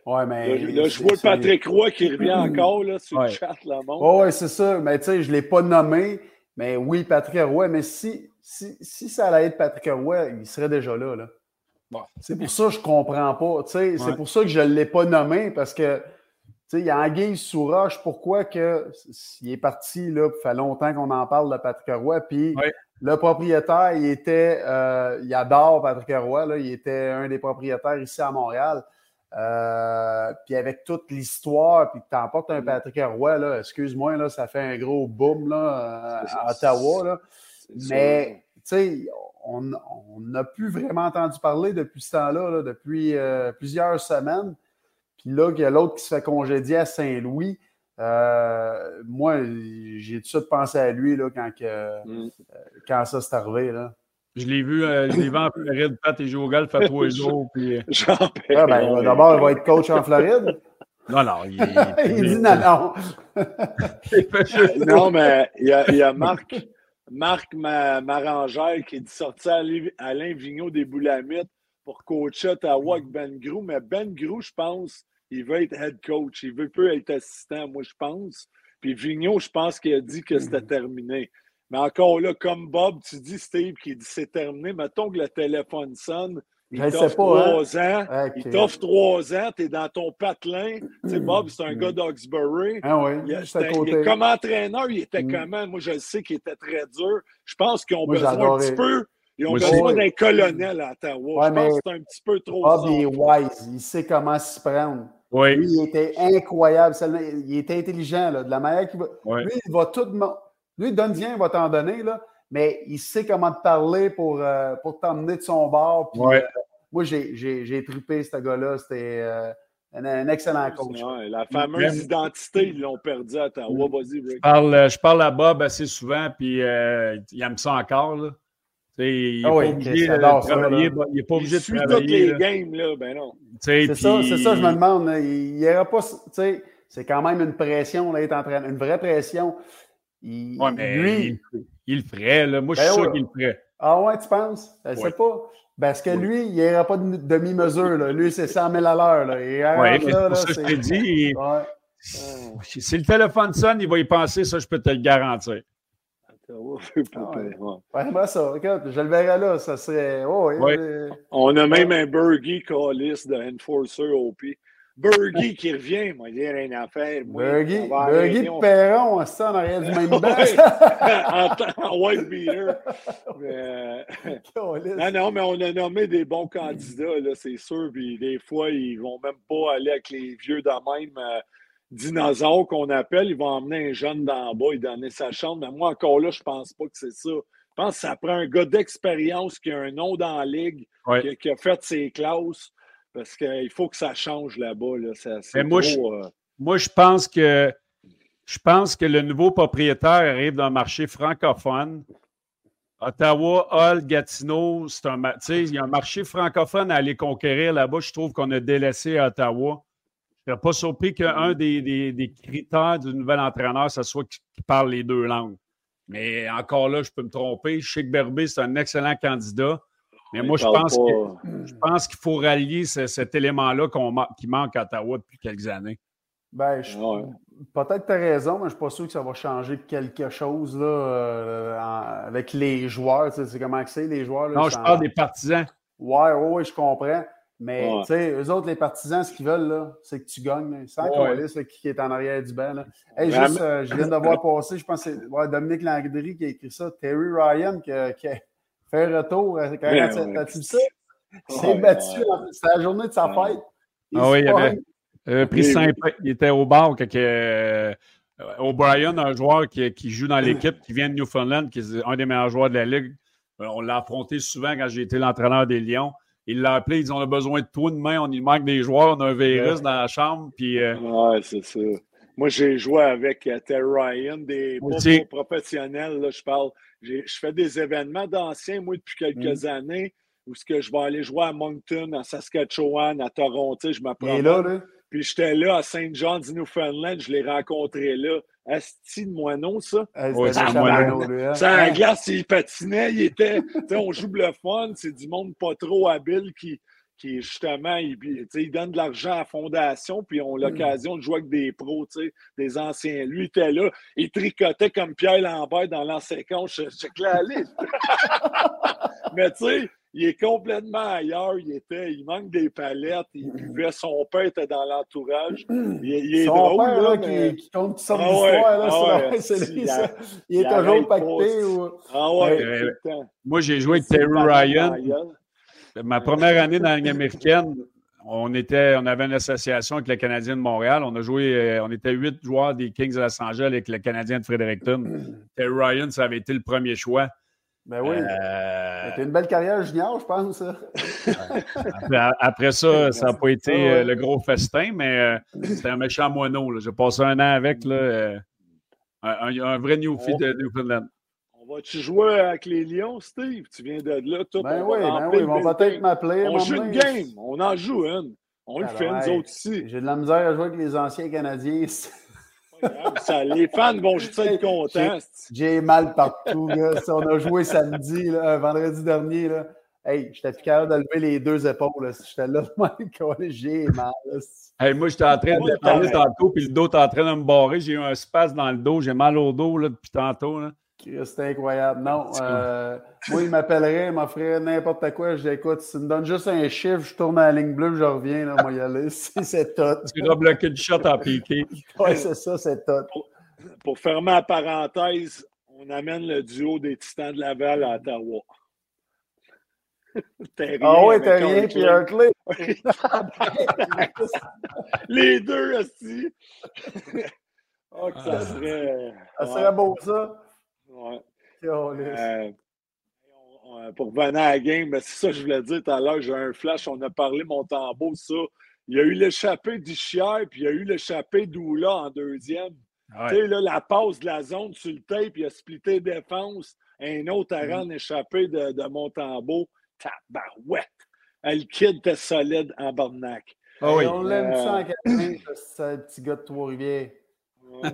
Ouais, mais. Là, je vois Patrick Roy qui revient encore là, sur le chat. Là, oh, ouais, c'est ça. Mais tu sais, je ne l'ai pas nommé. Mais oui, Patrick Roy. Mais si, si, si ça allait être Patrick Roy, il serait déjà là. là. C'est pour ça que je ne comprends pas. C'est pour ça que je ne l'ai pas nommé parce que il y a Anguille sous roche. Pourquoi que il est parti, là, ça fait longtemps qu'on en parle de Patrick Roy. Puis le propriétaire, il était, euh, il adore Patrick Roy. Là, il était un des propriétaires ici à Montréal. Euh, puis avec toute l'histoire, puis que tu emportes un mm. Patrick Roy, là, excuse-moi, là, ça fait un gros boom là, à Ottawa. Là. Mais, tu sais, on n'a plus vraiment entendu parler depuis ce temps-là, depuis euh, plusieurs semaines. Puis là, il y a l'autre qui se fait congédier à Saint-Louis. Euh, moi, j'ai tout de suite pensé à lui là, quand, que, mm. quand ça s'est arrivé. Là. Je l'ai vu, euh, je l'ai vu en Floride, Pat, et joue au golf à trois jours. Puis... Ah, ben, D'abord, il va être coach en Floride? Non, non. Il, il dit non, non. non, mais il y a, il y a Marc, Marc Marangère qui dit sortir Alain Vigneault des Boulamites pour coacher Ottawa avec Ben Grou. Mais Ben Grou, je pense, il veut être head coach. Il veut peu être assistant, moi, je pense. Puis Vigneault, je pense qu'il a dit que c'était terminé. Mais encore là, comme Bob, tu dis, Steve, qui dit c'est terminé. Mettons que le téléphone sonne. Il t'offre trois ans. Il t'offre trois ans, tu es dans ton patelin. Tu sais, Bob, c'est un gars d'Oxbury. Ah oui, comme entraîneur, il était mm. comment? Moi, je sais qu'il était très dur. Je pense qu'ils ont besoin un petit peu. Ils ont besoin d'un colonel à Ottawa. je pense que c'est un petit peu trop. Bob est wise. Il sait comment s'y prendre. Oui. Lui, il était incroyable. Il était intelligent. Là, de la manière qu'il va. Lui, il va tout. Lui, Dundien va t'en donner, là, mais il sait comment te parler pour, euh, pour t'emmener de son bord. Euh, moi, j'ai trippé ce gars-là. C'était euh, un, excellent coach. la fameuse identité, ils l'ont perdu à Ottawa. Vas-y, Je parle, je parle à Bob assez souvent, puis il aime ça encore. Là. Il n'est ah pas obligé de travailler. il est pas obligé de travailler. toutes les games, là, ben non. C'est ça, ça, je me demande. Il n'y aura pas. C'est quand même une pression, là, en train, une vraie pression. Il, mais lui, il, le ferait. Là. Moi, je suis ben sûr qu'il le ferait. Ah ouais, tu penses? Je ne sais pas. Parce que lui, il n'y aura pas de demi-mesure. Lui, c'est 100 000 à l'heure. Oui, c'est pour ça que je te dis. Si le téléphone sonne, il va y penser, ça, je peux te le garantir. Ah ouais, ça, je le verrai là, ça serait. Oh, On a même un Burgie Callis de Enforcer OP. Burgie qui revient, moi, il y a rien à faire. Burgie, Burgie Perron, ça, en arrière du même banc. en, white beater. Euh, non, non, mais on a nommé des bons candidats, là, c'est sûr. Puis des fois, ils vont même pas aller avec les vieux de même dinosaures qu'on appelle. Ils vont emmener un jeune d'en bas et donner sa chambre. Mais moi, encore là, je pense pas que c'est ça. Je pense que ça prend un gars d'expérience qui a un nom dans la ligue, qui, a fait ses classes parce qu'il faut que ça change là-bas. Là. moi, je, euh, moi, je pense que je pense que le nouveau propriétaire arrive d'un marché francophone. Ottawa, Hull, Gatineau, c'est un, il y a un marché francophone à aller conquérir là-bas. Je trouve qu'on a délaissé Ottawa. Je ne serais pas surpris qu'un des, des, critères du nouvel entraîneur, ce soit qu'il parle les deux langues. Mais encore là, je peux me tromper. Je sais que Berbé, c'est un excellent candidat. Mais moi, je pense, je pense qu'il faut rallier cet élément-là qui manque à Ottawa depuis quelques années. Ben, peut-être que tu as raison, mais je ne suis pas sûr que ça va changer quelque chose là, euh, avec les joueurs. c'est comment c'est, les joueurs? non, je parle des partisans. Ouais, ouais, je comprends. Mais tu sais, eux autres, les partisans, ce qu'ils veulent, là, c'est que tu gagnes. Sans ouais. c'est qui est en arrière du banc. Là. Hey, juste, euh, je viens de voir passer, je pense que c'est Dominique Landry qui a écrit ça. Terry Ryan qui a, qui a fait retour. Euh, t'as-tu vu ça? Il s'est battu. C'était la journée de sa fête. ah oui, il avait pris Il était au bar. Que, euh, O'Brien, un joueur qui, qui joue dans l'équipe, qui vient de Newfoundland, qui est un des meilleurs joueurs de la Ligue. On l'a affronté souvent quand j'ai été l'entraîneur des Lions. Il l'a appelé, ils disent on a besoin de toi demain, on y manque des joueurs, on a un virus dans la chambre. Puis, euh, Ouais, c'est ça. Moi, j'ai joué avec euh, Terry Ryan, des professionnels, là, je parle. Je fais des événements d'anciens, moi, depuis quelques mm. années, où ce que je vais aller jouer à Moncton, à Saskatchewan, à Toronto, je m'apprends. là, là. Puis j'étais là à Saint John's, Newfoundland, je l'ai rencontré là. Asti de moineau, ça. Ouais, c'est un C'est un glace, il patinait, il était. on joue le fun, c'est du monde pas trop habile qui, qui justement, il, il donne de l'argent à la fondation, puis ont l'occasion de jouer avec des pros, des anciens. Lui, il était là, il tricotait comme Pierre Lambert dans l'ancien Je J'ai clairé. Mais tu sais, il est complètement ailleurs. Il était, il manque des palettes. Il buvait son père était dans l'entourage. Il, est son drôle, père, là, qui, qui, compte toutes sortes ah c'est lui, ça. Il, est toujours pacté. Ou... Ah ouais, Moi, j'ai joué avec Terry Ryan. Ma première année dans la Ligue américaine, on, était, on avait une association avec le Canadien de Montréal. On a joué, euh, on était huit joueurs des Kings de Los Angeles avec le Canadien de Fredericton. Terry Ryan, ça avait été le premier choix. Ben oui. Euh... C'était une belle carrière junior, je pense. après, ça, ça n'a pas été euh, le gros festin, mais euh, c'était un méchant moineau. J'ai passé un an avec là, euh, un, un, vrai newfie de Newfoundland. On va-tu jouer avec les Lions, Steve? Tu viens de là, tout. Ben oui, ben oui, on va peut-être m'appeler. On joue une game, on en joue une. On le fait, nous autres ici. J'ai de la misère à jouer avec les anciens Canadiens. Ça, les fans vont juste être contents. J'ai mal partout. Là. on a joué samedi, là, vendredi dernier. Là. Hey, j'étais plus capable de lever les deux épaules. J'étais là, j'ai mal. Hey, moi, j'étais en train de parler tantôt, puis le dos était en train de me barrer. J'ai eu un space dans le dos. J'ai mal au dos là, depuis tantôt. Là. C'était incroyable. Non, euh, moi, il m'appellerait, il m'offrirait n'importe quoi. Je dis, écoute, si tu me donnes juste un chiffre, je tourne à la ligne bleue, je reviens, là, moi, y aller. C'est tout. Tu vas bloquer le shot en piqué. oui, c'est ça, c'est tout. Pour, fermer la parenthèse, on amène le duo des Titans de Laval à Ottawa. ah oui, t'as rien, puis un clé. Les deux aussi. oh, que ça serait. Ça serait beau, ça. Ouais. Euh, pour revenir à la game, ben, c'est ça que je voulais dire tout à l'heure. J'ai un flash, on a parlé Montembeau, ça. Il y a eu l'échappée du Chier, puis il y a eu l'échappée d'Oula en deuxième. Tu sais, là, la passe de la zone sur le tape, il a splitté défense. Un autre à mm. rendre échappé de, de Montembeau. Tabarouette! Le kid était solide en barnac. Ah oui. On l'aime euh... ça en ce petit gars de Trois-Rivières.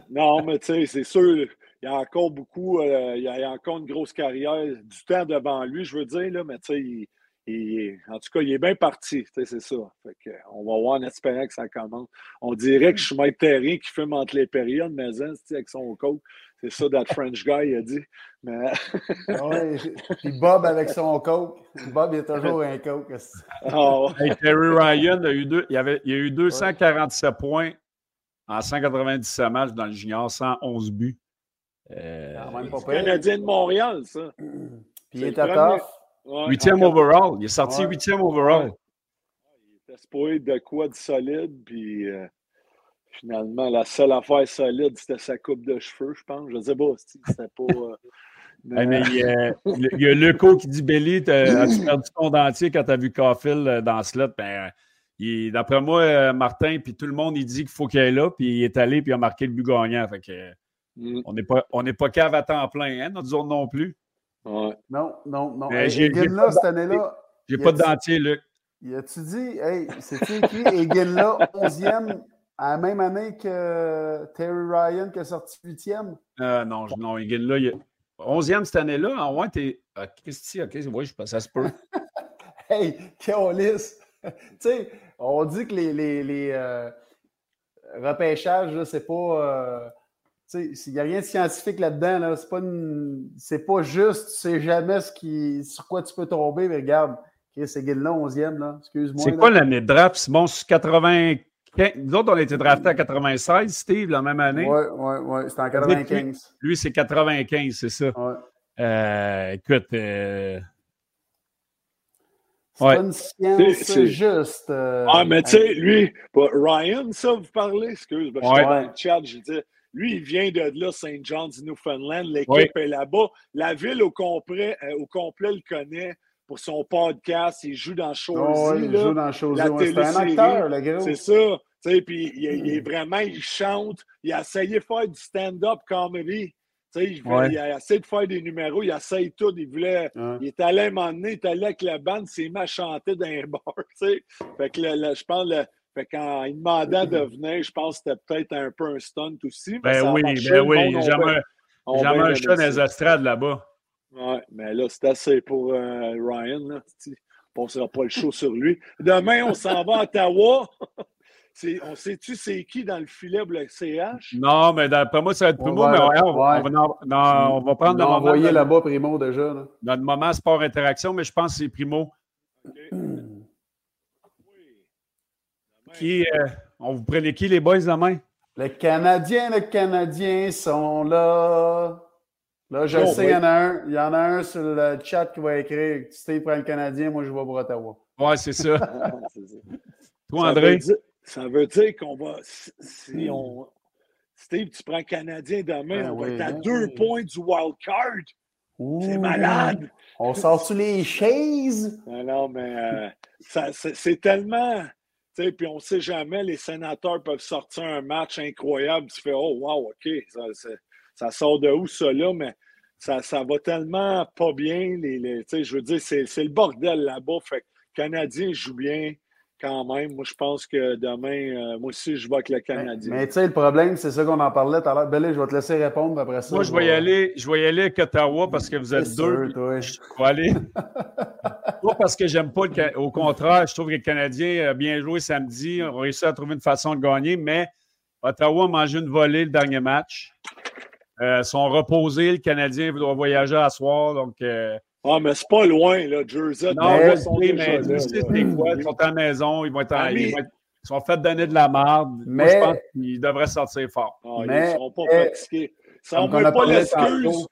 non, mais tu sais, c'est sûr il y a encore beaucoup, euh, il y a encore une grosse carrière, du temps devant lui, je veux dire, là, mais tu sais, en tout cas, il est bien parti, c'est ça. on va voir en espérant que ça commence. On dirait que je suis maître terrien qui fume entre les périodes, mais hein, avec son coke. C'est ça, that French guy, il a dit. Mais... Ah oui, puis Bob avec son coke. Bob, il a toujours un coke. Oh. Terry Ryan, a eu deux, il, avait, il a eu 247 points en 197 matchs dans le junior, 111 buts. Euh, Canadien de Montréal, ça. Puis il était top. Huitième overall. Il est sorti huitième overall. Il était supposé de quoi de solide, puis euh, finalement, la seule affaire solide, c'était sa coupe de cheveux, je pense. Je ne sais pas, c'était pas. Euh, mais... il, y a, il y a Leco qui dit Belly, as-tu perdu ton dentier quand tu as vu Caulfield dans ce slot? Ben, D'après moi, Martin, puis tout le monde, il dit qu'il faut qu'il aille là, puis il est allé, puis il a marqué le but gagnant. Fait que, Mm. On n'est pas, on pas cave à temps plein, hein, notre zone non plus. Non, non, non. J'ai là, cette année-là. J'ai pas de dentier, Luc. Y a-tu dit, hey, c'est-tu écrit Egan 11e à la même année que Terry Ryan qui a sorti 8e? Euh, non, non, Egan là, il 11e cette année-là. En ouais, t'es. Ah, Christy, ok, oui, je pense ça se peut. hey, Keolis! tu sais, on dit que les, les, les, euh, repêchage, c'est pas. Il n'y a rien de scientifique là-dedans. Là. C'est, pas pas juste, tu sais jamais ce qui, sur quoi tu peux tomber, mais regarde, c'est Guilin, 11e, là. Excuse-moi. C'est quoi l'année de draft, Simon? 80. Nous autres, on a été draftés à 96, Steve, la même année. Oui, oui, oui. C'était en 95. Lui, c'est 95, c'est ça. Ouais. Euh, écoute. Euh... C'est pas une science juste. Euh, ah, mais tu sais, lui, Ryan, ça, vous parlez? Excuse, moi je suis dans le chat, je dis. Lui, il vient de là, St. John's, Newfoundland. L'équipe est là-bas. La ville au complet, euh, au complet le connaît pour son podcast. Il joue dans Shorzy. Oh, il joue dans Shorzy. c'est un acteur, le gars. C'est ça. Puis il, il, est vraiment, il chante. Il a essayé de faire du stand-up comedy. Il, il, a essayé de faire des numéros, il essaye tout. Il voulait. Il est allé m'emmener, il est allé avec la bande, c'est m'a chanté dans un bar. Fait que je pense fait quand il demandait de venir, je pense que c'était peut-être un peu un stunt aussi. Ben oui, ben oui. Jamais, jamais un chat dans les estrades là-bas. Oui, mais là, c'est assez pour euh, Ryan. Là. On ne sera pas le show sur lui. Demain, on s'en va à Ottawa. on sait-tu c'est qui dans le filet le CH? Non, mais d'après moi, ça va être Primo, mais on, va, non, on va prendre le moment. là-bas Primo déjà. Là. Dans le moment sport interaction, mais je pense que c'est Primo. Qui, euh, on vous prenez qui les boys demain? Les Canadiens, les Canadiens sont là. Là, je sais, il y en a un. Il y en a un sur le chat qui va écrire Steve prend le Canadien, moi je vais pour Ottawa. Ouais, c'est ça. Toi, André? Ça veut dire, qu'on va. Si on. Steve, tu prends le Canadien demain, ben on va être à ben deux points du wild card. C'est malade. On sort-tu les chaises? Non, non, mais euh, c'est tellement. Puis on ne sait jamais, les sénateurs peuvent sortir un match incroyable. Tu fais, oh, wow, OK, ça, sort de où ça là? Mais ça, ça va tellement pas bien. Les, les je veux dire, c'est, le bordel là-bas. Fait que les Canadiens jouent bien quand même. Moi, je pense que demain, euh, moi aussi, je vois avec le Canadien. Mais, tu sais, le problème, c'est ça qu'on en parlait tout à l'heure. Belé, je vais te laisser répondre après ça. Moi, je vais y aller, je vais y aller avec Ottawa parce que vous êtes deux. toi. Je vais aller. Pas parce que j'aime pas le Au contraire, je trouve que le Canadien a bien joué samedi. On a réussi à trouver une façon de gagner, mais Ottawa a mangé une volée le dernier match. Euh, sont reposés. Le Canadien doit voyager à soir. Donc, euh, ah, mais c'est pas loin, là, Jersey. Non, mais sont mais tu sais, quoi, ils sont à la maison, ils vont être, en, ils, vont être ils sont faits donner de la marde. Mais, Moi, je pense qu'ils devraient sortir fort. Ah, mais, ils ne sont pas fatigués. Ça ne pas l'excuse.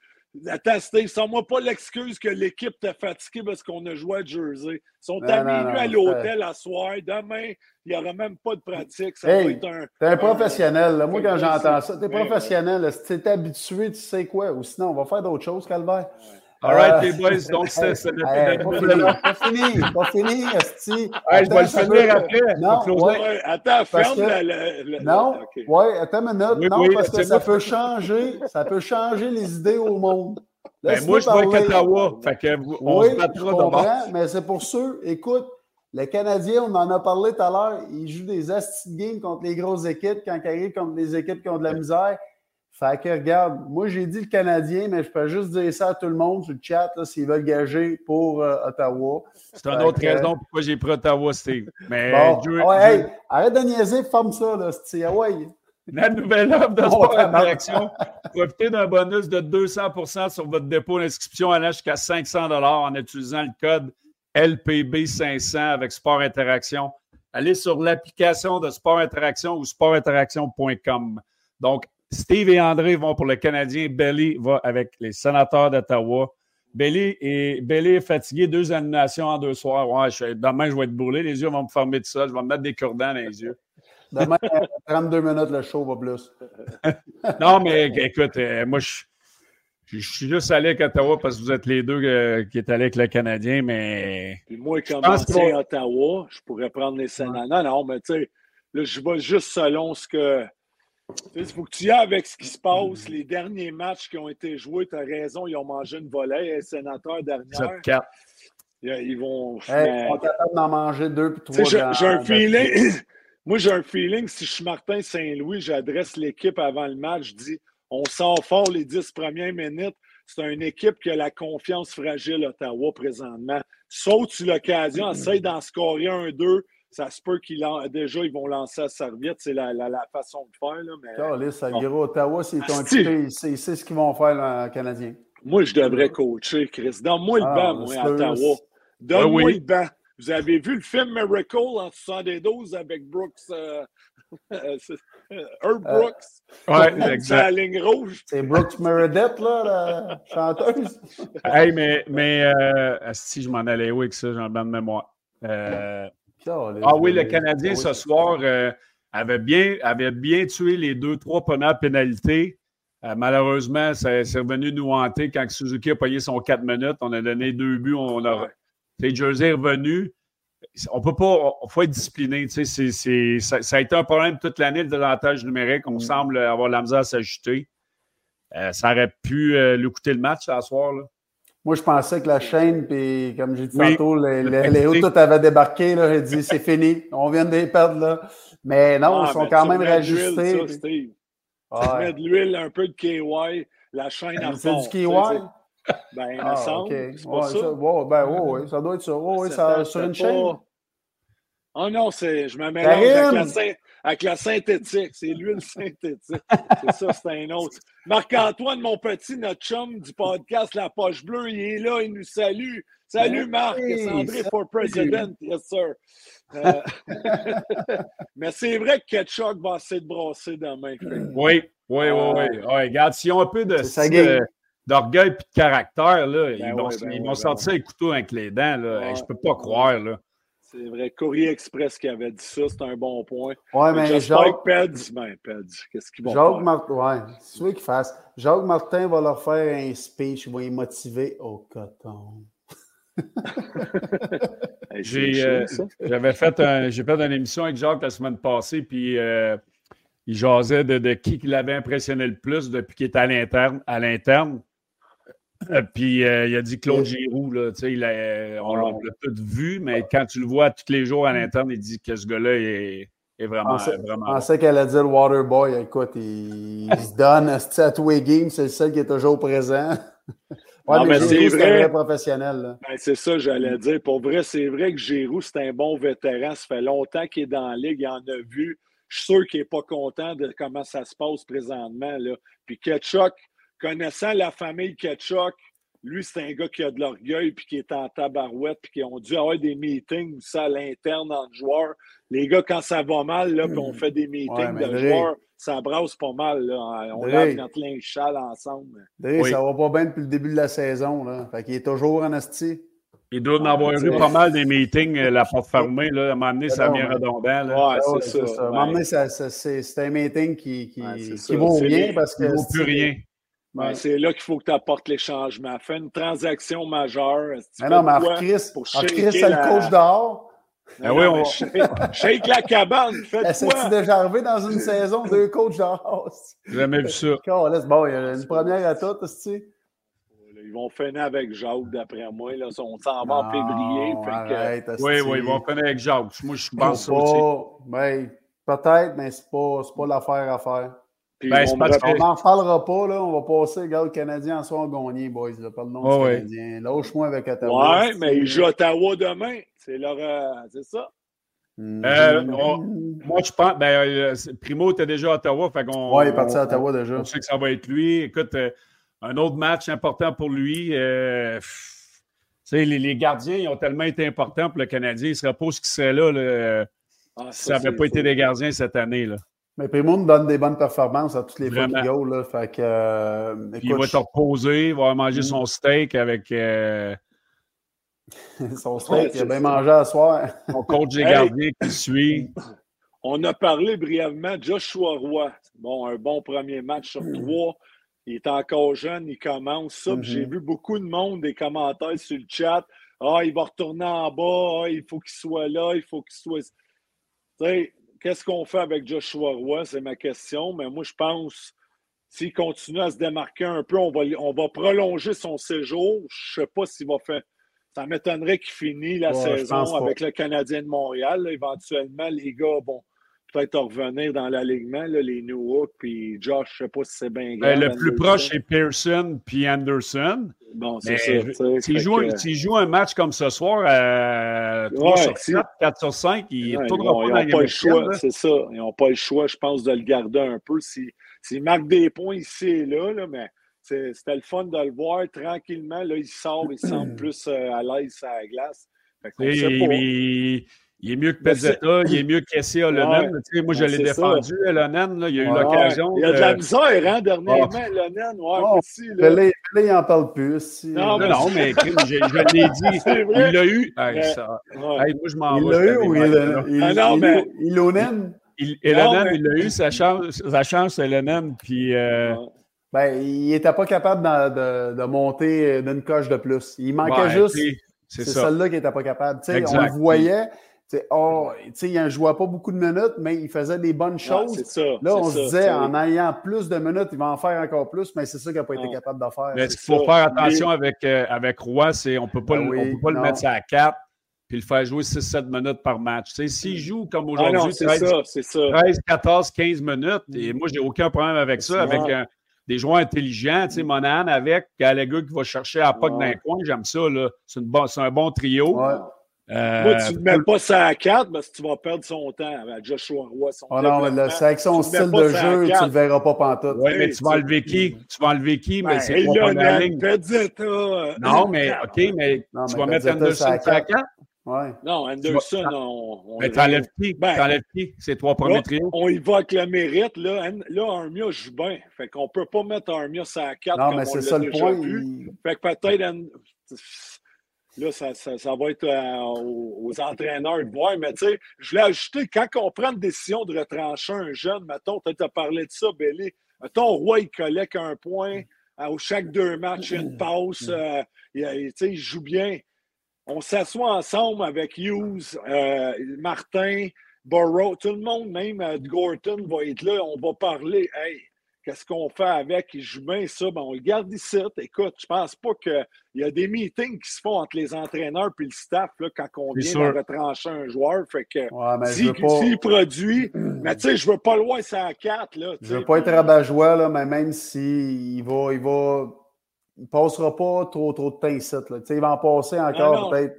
Attends, Steve, sans-moi pas l'excuse que l'équipe t'a fatigué parce qu'on a joué à Jersey. Ils sont à minuit à l'hôtel à soir. Demain, il n'y aura même pas de pratique. Ça hey, va un. T'es un professionnel. Moi, quand j'entends ça, t'es professionnel. Si t'es habitué, tu sais quoi. Ou sinon, on va faire d'autres choses, Calvaire. All right, les boys, donc c'est le hey, Pas fini, pas fini, Esti. Hey, je vais le finir après. Non, ouais, attends, ferme que... le, Non, okay. ouais, attends une minute. non, parce que ça peut changer, ça peut changer les idées au monde. Ben, moi, je vois Ottawa. Fait que on oui, se battra mais c'est pour ceux, écoute, les Canadiens, on en a parlé tout à l'heure, ils jouent des asti games contre les grosses équipes quand ils arrivent contre les équipes qui ont de la misère. Fait que regarde, moi j'ai dit le Canadien, mais je peux juste dire ça à tout le monde sur le chat s'ils veulent gager pour euh, Ottawa. C'est une autre raison pourquoi j'ai pris Ottawa, Steve. Mais bon, hey, arrête de niaiser, forme ça, là, c'est ah ouais. La nouvelle offre de Sport Interaction. Profitez d'un bonus de 200% sur votre dépôt d'inscription allant jusqu'à 500 en utilisant le code LPB500 avec Sport Interaction. Allez sur l'application de Sport Interaction ou sportinteraction.com. Donc, Steve et André vont pour le Canadien. Belly va avec les sénateurs d'Ottawa. Belly est, est fatigué, deux animations en deux soirs. Ouais, je, demain, je vais être brûlé. Les yeux vont me former de ça. Je vais me mettre des cordons dans les yeux. Demain, 32 minutes, le show va plus. non, mais écoute, euh, moi, je, je, suis juste allé avec Ottawa parce que vous êtes les deux euh, qui êtes allés avec le Canadien, mais. Puis moi, comme à Ottawa, je pourrais prendre les sénateurs. Non, non, mais tu sais, là, je vais juste selon ce que il faut que tu y ailles avec ce qui se passe. Les derniers matchs qui ont été joués, tu as raison, ils ont mangé une volée. Les sénateurs dernière. 4. Ils vont. Hey, on capable d'en manger deux puis trois. J'ai un feeling. Moi, j'ai un feeling, si je suis Martin Saint-Louis, j'adresse l'équipe avant le match, je dis on sort fort les dix premières minutes. C'est une équipe qui a la confiance fragile, Ottawa, présentement. Saute sur l'occasion, essaye d'en scorer un, deux, ça se peut qu'ils déjà ils vont lancer la serviette, c'est la, la, façon de faire. Là, mais... ça bon. Ottawa, c'est un petit c'est ce qu'ils vont faire, le Canadien. Moi, je devrais coacher, Chris. Donne-moi le ah, banc, moi, à Ottawa. Donne-moi le banc. Vous avez vu le film Miracle en 72 avec Brooks, euh, euh, euh, Brooks? ouais, exact. la ligne rouge. C'est Brooks Meredith, là, la chanteuse? hey, mais, mais si je m'en allais où avec ça, j'ai un de mémoire. Ah oui, le Canadien ce soir avait, bien, avait bien tué les deux, trois premières pénalités. malheureusement, c'est revenu nous hanter quand Suzuki a payé son 4 minutes. On a donné deux buts. On a, Jersey est revenu. On peut pas, il faut être discipliné. ça, a été un problème toute l'année, le désavantage numérique. On mm. semble avoir la misère à s'ajuster. Euh, ça aurait pu euh, lui coûter le match ce soir. Là. Moi, je pensais que la chaîne, puis comme j'ai dit tantôt, les, les, tout avaient débarqué. J'ai dit, c'est fini, on vient de les perdre. Là. Mais non, ah, ils sont quand même rajustés. Ça, Steve. de l'huile, un peu de KY, la chaîne à fond. C'est du KY? Ben, ah, semble. C'est pas ça. ça. ben, ouais, ça doit être ça. Ouais, ça, sur une chaîne. Oh non, c'est, je me mélange avec la, avec la synthétique. C'est l'huile synthétique. c'est ça, c'est un autre. Marc-Antoine, mon petit, notre chum du podcast La Poche Bleue, il est là, il nous salue. Salut Marc, c'est André for President. Yes, sir. Euh, mais c'est vrai que Ketchuk va essayer de brasser demain. Oui, oui, oui, oui. Ah. regarde, s'ils ont un peu de d'orgueil et de caractère, là, ben ils vont, ben ils vont sortir les couteaux avec les dents. Là. je ne peux pas croire. Là. C'est vrai. Courrier Express qui avait dit ça, c'est un bon point. Ouais, mais Jacques... Peds, ben, Peds, qu'est-ce qu'ils vont Jacques Martin, ouais, c'est lui qui fasse. Jacques Martin va leur faire un speech, il va les motiver au coton. j'ai, euh, j'avais fait, un, j'ai fait une émission avec Jacques la semaine passée, puis euh, il jasait de, de qui l'avait impressionné le plus depuis qu'il était à l'interne. À l'interne. Euh, puis euh, il a dit Claude Giroux, là, il a, on l'a tout vu, mais quand tu le vois tous les jours à l'interne, il dit que ce gars-là est, est, vraiment. Je pensais qu'elle a dit le Waterboy. Écoute, il, se donne à tous les games, c'est le seul qui est toujours présent? Ouais, mais, c'est vrai. professionnel. Ben, c'est ça, j'allais dire. Pour vrai, c'est vrai que Giroux, c'est un bon vétéran. Ça fait longtemps qu'il est dans la ligue, il en a vu. Je suis sûr qu'il n'est pas content de comment ça se passe présentement. Là. Puis Ketchuk, connaissant la famille Ketchuk, lui, c'est un gars qui a de l'orgueil puis qui est en tabarouette puis qui ont dû avoir des meetings ça à l'interne entre joueurs. Les gars, quand ça va mal, là, puis on fait des meetings de joueurs, ça brasse pas mal. Là. On lave notre linge châle ensemble. Oui. Ça va pas bien depuis le début de la saison. Là. Fait qu'il est toujours en asti. Il doit en avoir eu pas mal des meetings, euh, la porte fermée. Là. À un moment donné, ça vient redondant. Oui, c'est ça. À un moment donné, c'est un meeting qui, qui, qui vaut rien parce que. vaut plus rien. C'est là qu'il faut que tu apportes les changements. Fais une transaction majeure. Mais non, mais Chris, Chris, c'est le coach dehors. Ah oui, on... shake, la cabane. C'est-tu déjà arrivé dans une saison deux coachs dehors? J'ai jamais vu ça. Bon, il y a une première à tout, tu ils vont finir avec Jacques, d'après moi. Là. On s'en va en février. oui, oui, ils vont finir avec Jacques. Moi, je pense ça aussi. Ben, peut-être, mais ce n'est pas, pas l'affaire à faire. Ben, on n'en parlera pas, là. On va passer, regarde, le Canadien en soir gagné, boys. Là, pas le nom oh, du Canadien. Lâche-moi avec Ottawa. Ouais, mais ils jouent Ottawa demain. C'est leur. Euh, c'est ça. Hmm. Euh, moi, je pense. Ben, euh, Primo était déjà à Ottawa. Fait ouais, il est parti à Ottawa déjà. On sait que ça va être lui. Écoute, un autre match important pour lui. Euh, les, les, gardiens ils ont tellement été importants pour le Canadien. Il ne serait pas ce qui serait là, ah, si ça n'avait pas été des gardiens cette année. Là. Mais Primo nous donne des bonnes performances à toutes les fois qu'il go, Fait que, euh, il va te reposer, il va manger son steak avec. Euh, son steak, il a bien mangé à soir. Son coach des gardiens qui suit. On a parlé brièvement de Joshua Roy. Bon, un bon premier match sur trois. Il est encore jeune, il commence ça. J'ai mm-hmm. vu beaucoup de monde, des commentaires sur le chat. Ah, il va retourner en bas, ah, il faut qu'il soit là, il faut qu'il soit. Tu sais, qu'est-ce qu'on fait avec Joshua Roy? C'est ma question. Mais moi, je pense s'il continue à se démarquer un peu, on va, on va prolonger son séjour. Je ne sais pas s'il va faire. Ça m'étonnerait qu'il finisse la saison avec le Canadien de Montréal. éventuellement, les gars, bon, peut-être revenir dans l'alignement, les New puis Josh, je ne sais pas si c'est bien ben, Le plus proche, c'est Pearson puis Anderson. Bon, c'est ça. S'il joue, un match comme ce soir à 3 sur 7, 4 sur 5, il ne tournera pas dans pas le choix, c'est ça. Ils n'ont pas le choix, je pense, de le garder un peu. S'il marque des points ici et là, là mais c'était le fun de le voir tranquillement. Là, il sort, il semble plus euh, à l'aise à la glace. Il, il, est mieux que Pezzetta, il est mieux qu'Essie Olonen. Ouais, moi, je l'ai défendu, Olonen. Il a eu l'occasion. Il y a de la misère, hein, dernièrement, Olonen. Ouais, oh, aussi, là. Là, il n'en parle plus. Non, mais, non, mais je, je l'ai dit. Il l'a eu. moi, je m'en Il l'a eu ou il l'a eu? Ah, non, mais. Il Elonen, il l'a eu, sa chance, sa chance, Elonen. Puis. Euh, ben, il n'était pas capable de, de, monter d'une coche de plus. Il manquait juste. C'est celle-là qui n'était pas capable. on le voyait. Oh, il ne jouait pas beaucoup de minutes, mais il faisait des bonnes choses. ça, là, on se disait, en ayant plus de minutes, il va en faire encore plus, mais c'est ça qu'il n'a pas été capable de faire. Mais ce qu'il faut faire attention avec, euh, avec Roy, c'est qu'on ne peut pas, ben le, peut pas le mettre à 4 puis le faire jouer 6-7 minutes par match. S'il joue comme ah aujourd'hui, 13, 14, 15 minutes, et moi, j'ai aucun problème avec ça, avec un, des joueurs intelligents, tu sais, Monahan avec Gallagher qui va chercher à POC ouais. d'un coin, j'aime ça, là. C'est, un bon trio. Euh, Moi, tu ne mets pas ça à 4 parce que tu vas perdre son temps avec Joshua Roy. Son oh non, mais c'est avec son style de jeu, tu ne le verras pas pantoute. Oui, mais tu vas enlever qui? Tu vas enlever qui? Mais ben, c'est pas la ligne. Non, mais OK, mais tu vas mettre Anderson à 4? Ouais. Non, Anderson, on, on. Mais t'enlèves qui? Ben, t'enlèves qui? C'est trois premiers trios? On y va avec le mérite. Là, là Armia joue bien. Fait qu'on peut pas mettre Armia sur la 4 non, comme mais c'est ça le point. Fait que peut-être. Là, ça, ça, ça, va être euh, aux, entraîneurs de voir. Mais tu sais, je voulais ajouter, quand on prend une décision de retrancher un jeune, mettons, tu as parlé de ça, Belly. Mettons, Roy, il collecte un point. À chaque deux matchs, il y a une pause. Euh, il, il joue bien on s'assoit ensemble avec Hughes, euh, Martin, Burrow, tout le monde, même euh, Gorton va être là. On va parler. Hey, qu'est-ce qu'on fait avec? Il joue bien ça? Ben, on le garde ici. Écoute, je pense pas qu'il y a des meetings qui se font entre les entraîneurs et le staff là, quand on vient de retrancher un joueur. Fait que s'il produit, mais tu sais, je veux pas le voir ça à 4. Là, je veux pas être rabat-joie, là, mais même s'il il va, il va il ne passera pas trop, trop de temps ici. Là. Il va en passer encore peut-être.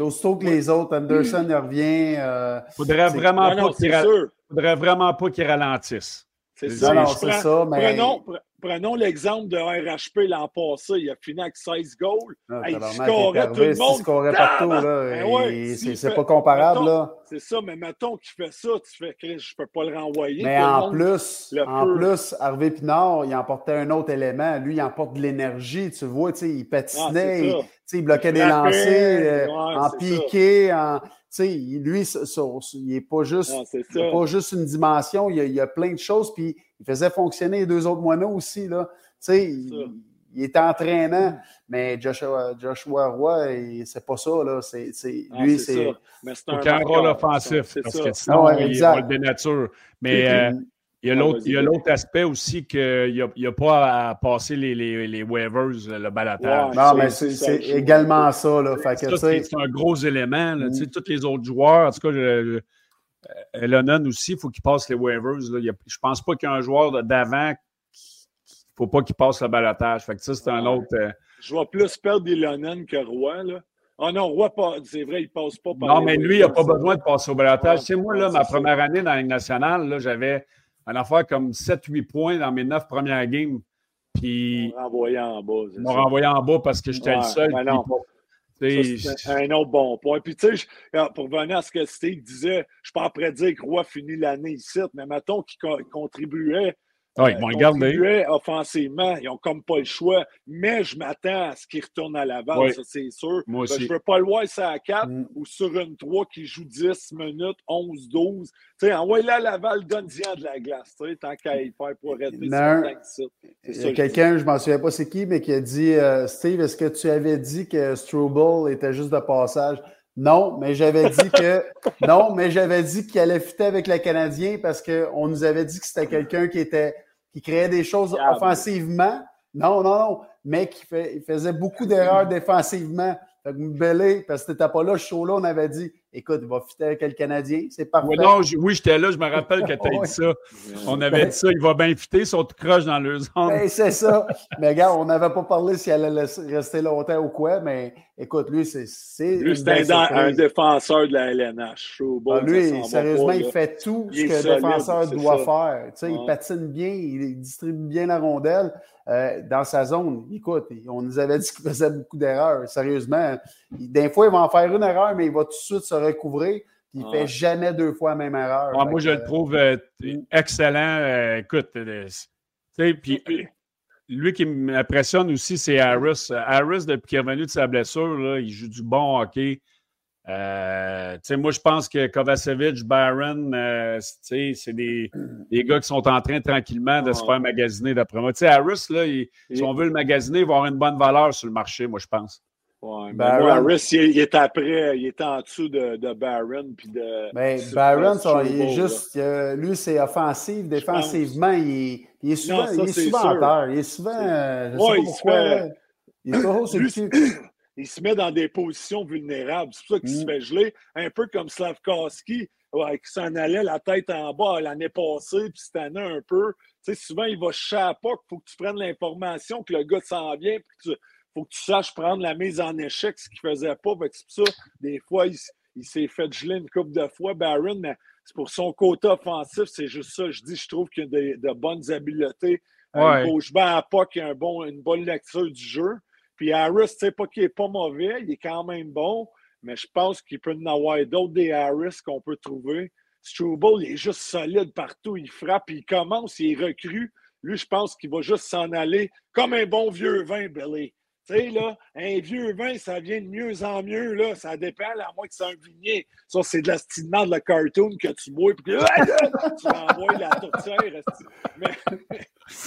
Aussitôt que les autres, Anderson il revient. Euh, faudrait vraiment pas qu'il faudrait vraiment pas qu'il ralentisse. C'est ça. ça mais... Prenons, Prenons l'exemple de RHP l'an passé. Il a fini avec 16 goals. Ah, il scorait tout le monde. Il scorait partout. Ben c'est pas comparable. là. C'est ça, mais mettons qu'il fait ça, tu fais que je peux pas le renvoyer. Mais en plus, en plus, Harvey Pinard, il emportait un autre élément. Lui, il emporte de l'énergie. Tu vois, il patinait, ah, il, bloquait des lancers, euh, en piqué, en lui, il n'est pas juste, pas juste une dimension, il y, a, plein de choses, puis il faisait fonctionner les deux autres moineaux aussi. Là. Il, il était entraînant, mais Joshua, Joshua Roy, c'est pas ça. Là. C'est, ah, lui, c'est. Aucun rôle offensif, parce que sinon, ah il va le dénature. Mais. Euh, il y a l'autre aspect aussi qu'il n'y a, a, pas à passer les, les, les waivers, le balatage. non, mais c'est également ça. Là. c'est un gros élément. Là, mm. Tous les autres joueurs, en tout cas, je, Lennon aussi, il faut qu'il passe les waivers. Là. je ne pense pas qu'il y a un joueur d'avant faut pas qu'il passe le balatage. Fait que ça, c'est un autre. Euh, je vois plus perdre des Lennon que Roy. Là. Ah non, Roy, c'est vrai, il ne passe pas par Non, mais lui, il n'a pas besoin de passer au balatage. c'est moi, là, ma première année dans la Ligue nationale, j'avais une affaire comme 7-8 points dans mes 9 premières games. Puis. On renvoyé en bas. On en bas parce que j'étais le seul. c'est un autre bon point. Puis, tu sais, pour revenir à ce que Steve disait, je ne suis pas de dire que Roy finit l'année ici, mais mettons qu'il contribuait oui, ils vont garder. offensivement, ils n'ont comme pas le choix. Mais je m'attends à ce qu'ils retournent à l'avant, ça c'est sûr. Moi aussi. je ne veux pas le voir ça à 4 mm. ou sur une 3 qui joue 10 minutes, 11, 12. Tu sais, envoie-le à Laval, donne-y de la glace, tu sais, tant qu'à y faire pour arrêter Il y a quelqu'un, je ne m'en souviens pas c'est qui, mais qui a dit euh, Steve, est-ce que tu avais dit que Struble était juste de passage? Non, mais j'avais dit que non, mais j'avais dit qu'il allait fitter avec le Canadien parce qu'on nous avait dit que c'était quelqu'un qui était qui créait des choses offensivement. Non, non, non, mais qui fait, il faisait beaucoup d'erreurs défensivement. Fait que Belé, parce que t'étais pas là, ce show-là, on avait dit écoute, il va fitter avec le Canadien, c'est parfait. Oui, non, oui, j'étais là, je me rappelle que tu as dit ça. On avait dit ça, il va bien fitter, son croche dans le zone. Ben, c'est ça. mais regarde, on n'avait pas parlé s'il allait rester longtemps ou quoi, mais écoute, lui, c'est. Lui, c'est un, défenseur de la LNH. Ah, lui, sérieusement, il fait tout ce qu'un défenseur doit faire. Tu sais, Il patine bien, il distribue bien la rondelle. Euh, dans sa zone. Écoute, on nous avait dit qu'il faisait beaucoup d'erreurs. Sérieusement, des fois, il va en faire une erreur, mais il va tout de suite se recouvrir. Il ne fait jamais deux fois la même erreur. moi, je le trouve euh, excellent. Euh, écoute, puis lui qui m'impressionne aussi, c'est Harris. Harris, depuis qu'il est revenu de sa blessure, il joue du bon hockey. Euh, moi, je pense que Kovacevic, euh, c'est des, des, gars qui sont en train tranquillement de se faire magasiner d'après moi. Harris, là, si on veut le magasiner, il va avoir une bonne valeur sur le marché, moi, je pense. Ouais, Harris, il, est après, il est en dessous de, de Barron. Puis de, mais Barron, il est juste, lui, c'est offensif. Défensivement, il, il, est souvent, il est souvent en terre. Il est souvent. Euh, je sais pas pourquoi, il est se met dans des positions vulnérables. C'est pour ça qu'il se mm. fait geler, un peu comme Slavkowski, qui s'en allait la tête en bas l'année passée, puis cette année un peu. Tu sais, souvent, il va il faut que tu prennes l'information que le gars s'en vient, puis il faut que tu saches prendre la mise en échec, ce qu'il ne faisait pas. C'est pour ça, des fois, il, s'est fait geler une couple de fois, Barron, mais c'est pour son côté offensif, c'est juste ça. Je dis, je trouve qu'il a de, bonnes habiletés. Ouais. Il bouge bien à pas, qu'il a un bon, une bonne lecture du jeu. Puis Harris, tu sais pas qu'il est pas mauvais, il est quand même bon, mais je pense qu'il peut en avoir d'autres des Harris qu'on peut trouver. Struble, il est juste solide partout, il frappe, il commence, il est recru. Lui, je pense qu'il va juste s'en aller comme un bon vieux vin, Billy. Tu sais, là, un vieux vin, ça vient de mieux en mieux, là. Ça dépend, à moins que c'est un vignier. Ça, c'est de l'astinement de la cartoon que tu bois, puis que tu envoies la tourtière. Mais,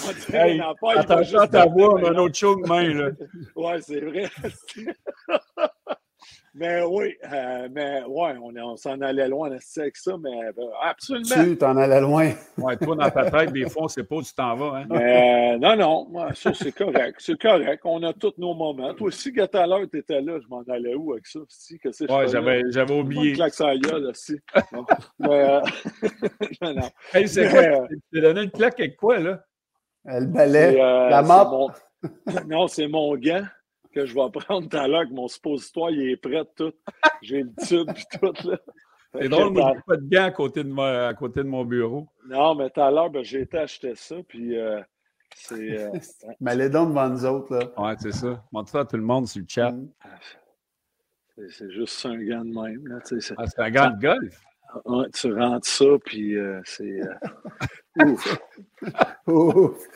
on dirait hey, pas, attention ta voix, on a un autre show de main, là. ouais, c'est vrai. Mais oui, euh, mais ouais, on, on s'en allait loin avec ça, mais euh, absolument. Tu t'en allais loin. ouais, toi, dans ta tête, des fois, on sait pas où tu t'en vas. Hein? Mais, euh, non, non, ça, c'est correct. C'est correct. On a tous nos moments. Toi aussi, tout à l'heure, tu étais là. Je m'en allais où avec ça? Si, que c'est ouais, j'avais, j'avais oublié. Une claque gueule, aussi. mais, non. Hey, c'est quoi? Tu t'es donné une claque avec quoi, là? Le balai, la map. Non, c'est mon gant que je vais prendre tout à l'heure, que mon suppositoire, il est prêt, tout. J'ai le tube et tout, là. C'est drôle, moi, j'ai pas de gants à côté de, à côté de mon bureau. Non, mais tout à l'heure, ben, j'ai été acheter ça, puis euh, c'est... Euh, mais les dons devant nous autres, là. Ouais, c'est ça. Montre ça à tout le monde sur le chat. Mm. C'est juste un gant de même, là. Ah, c'est un gant de golf? tu rentres ça, puis euh, c'est. ouf.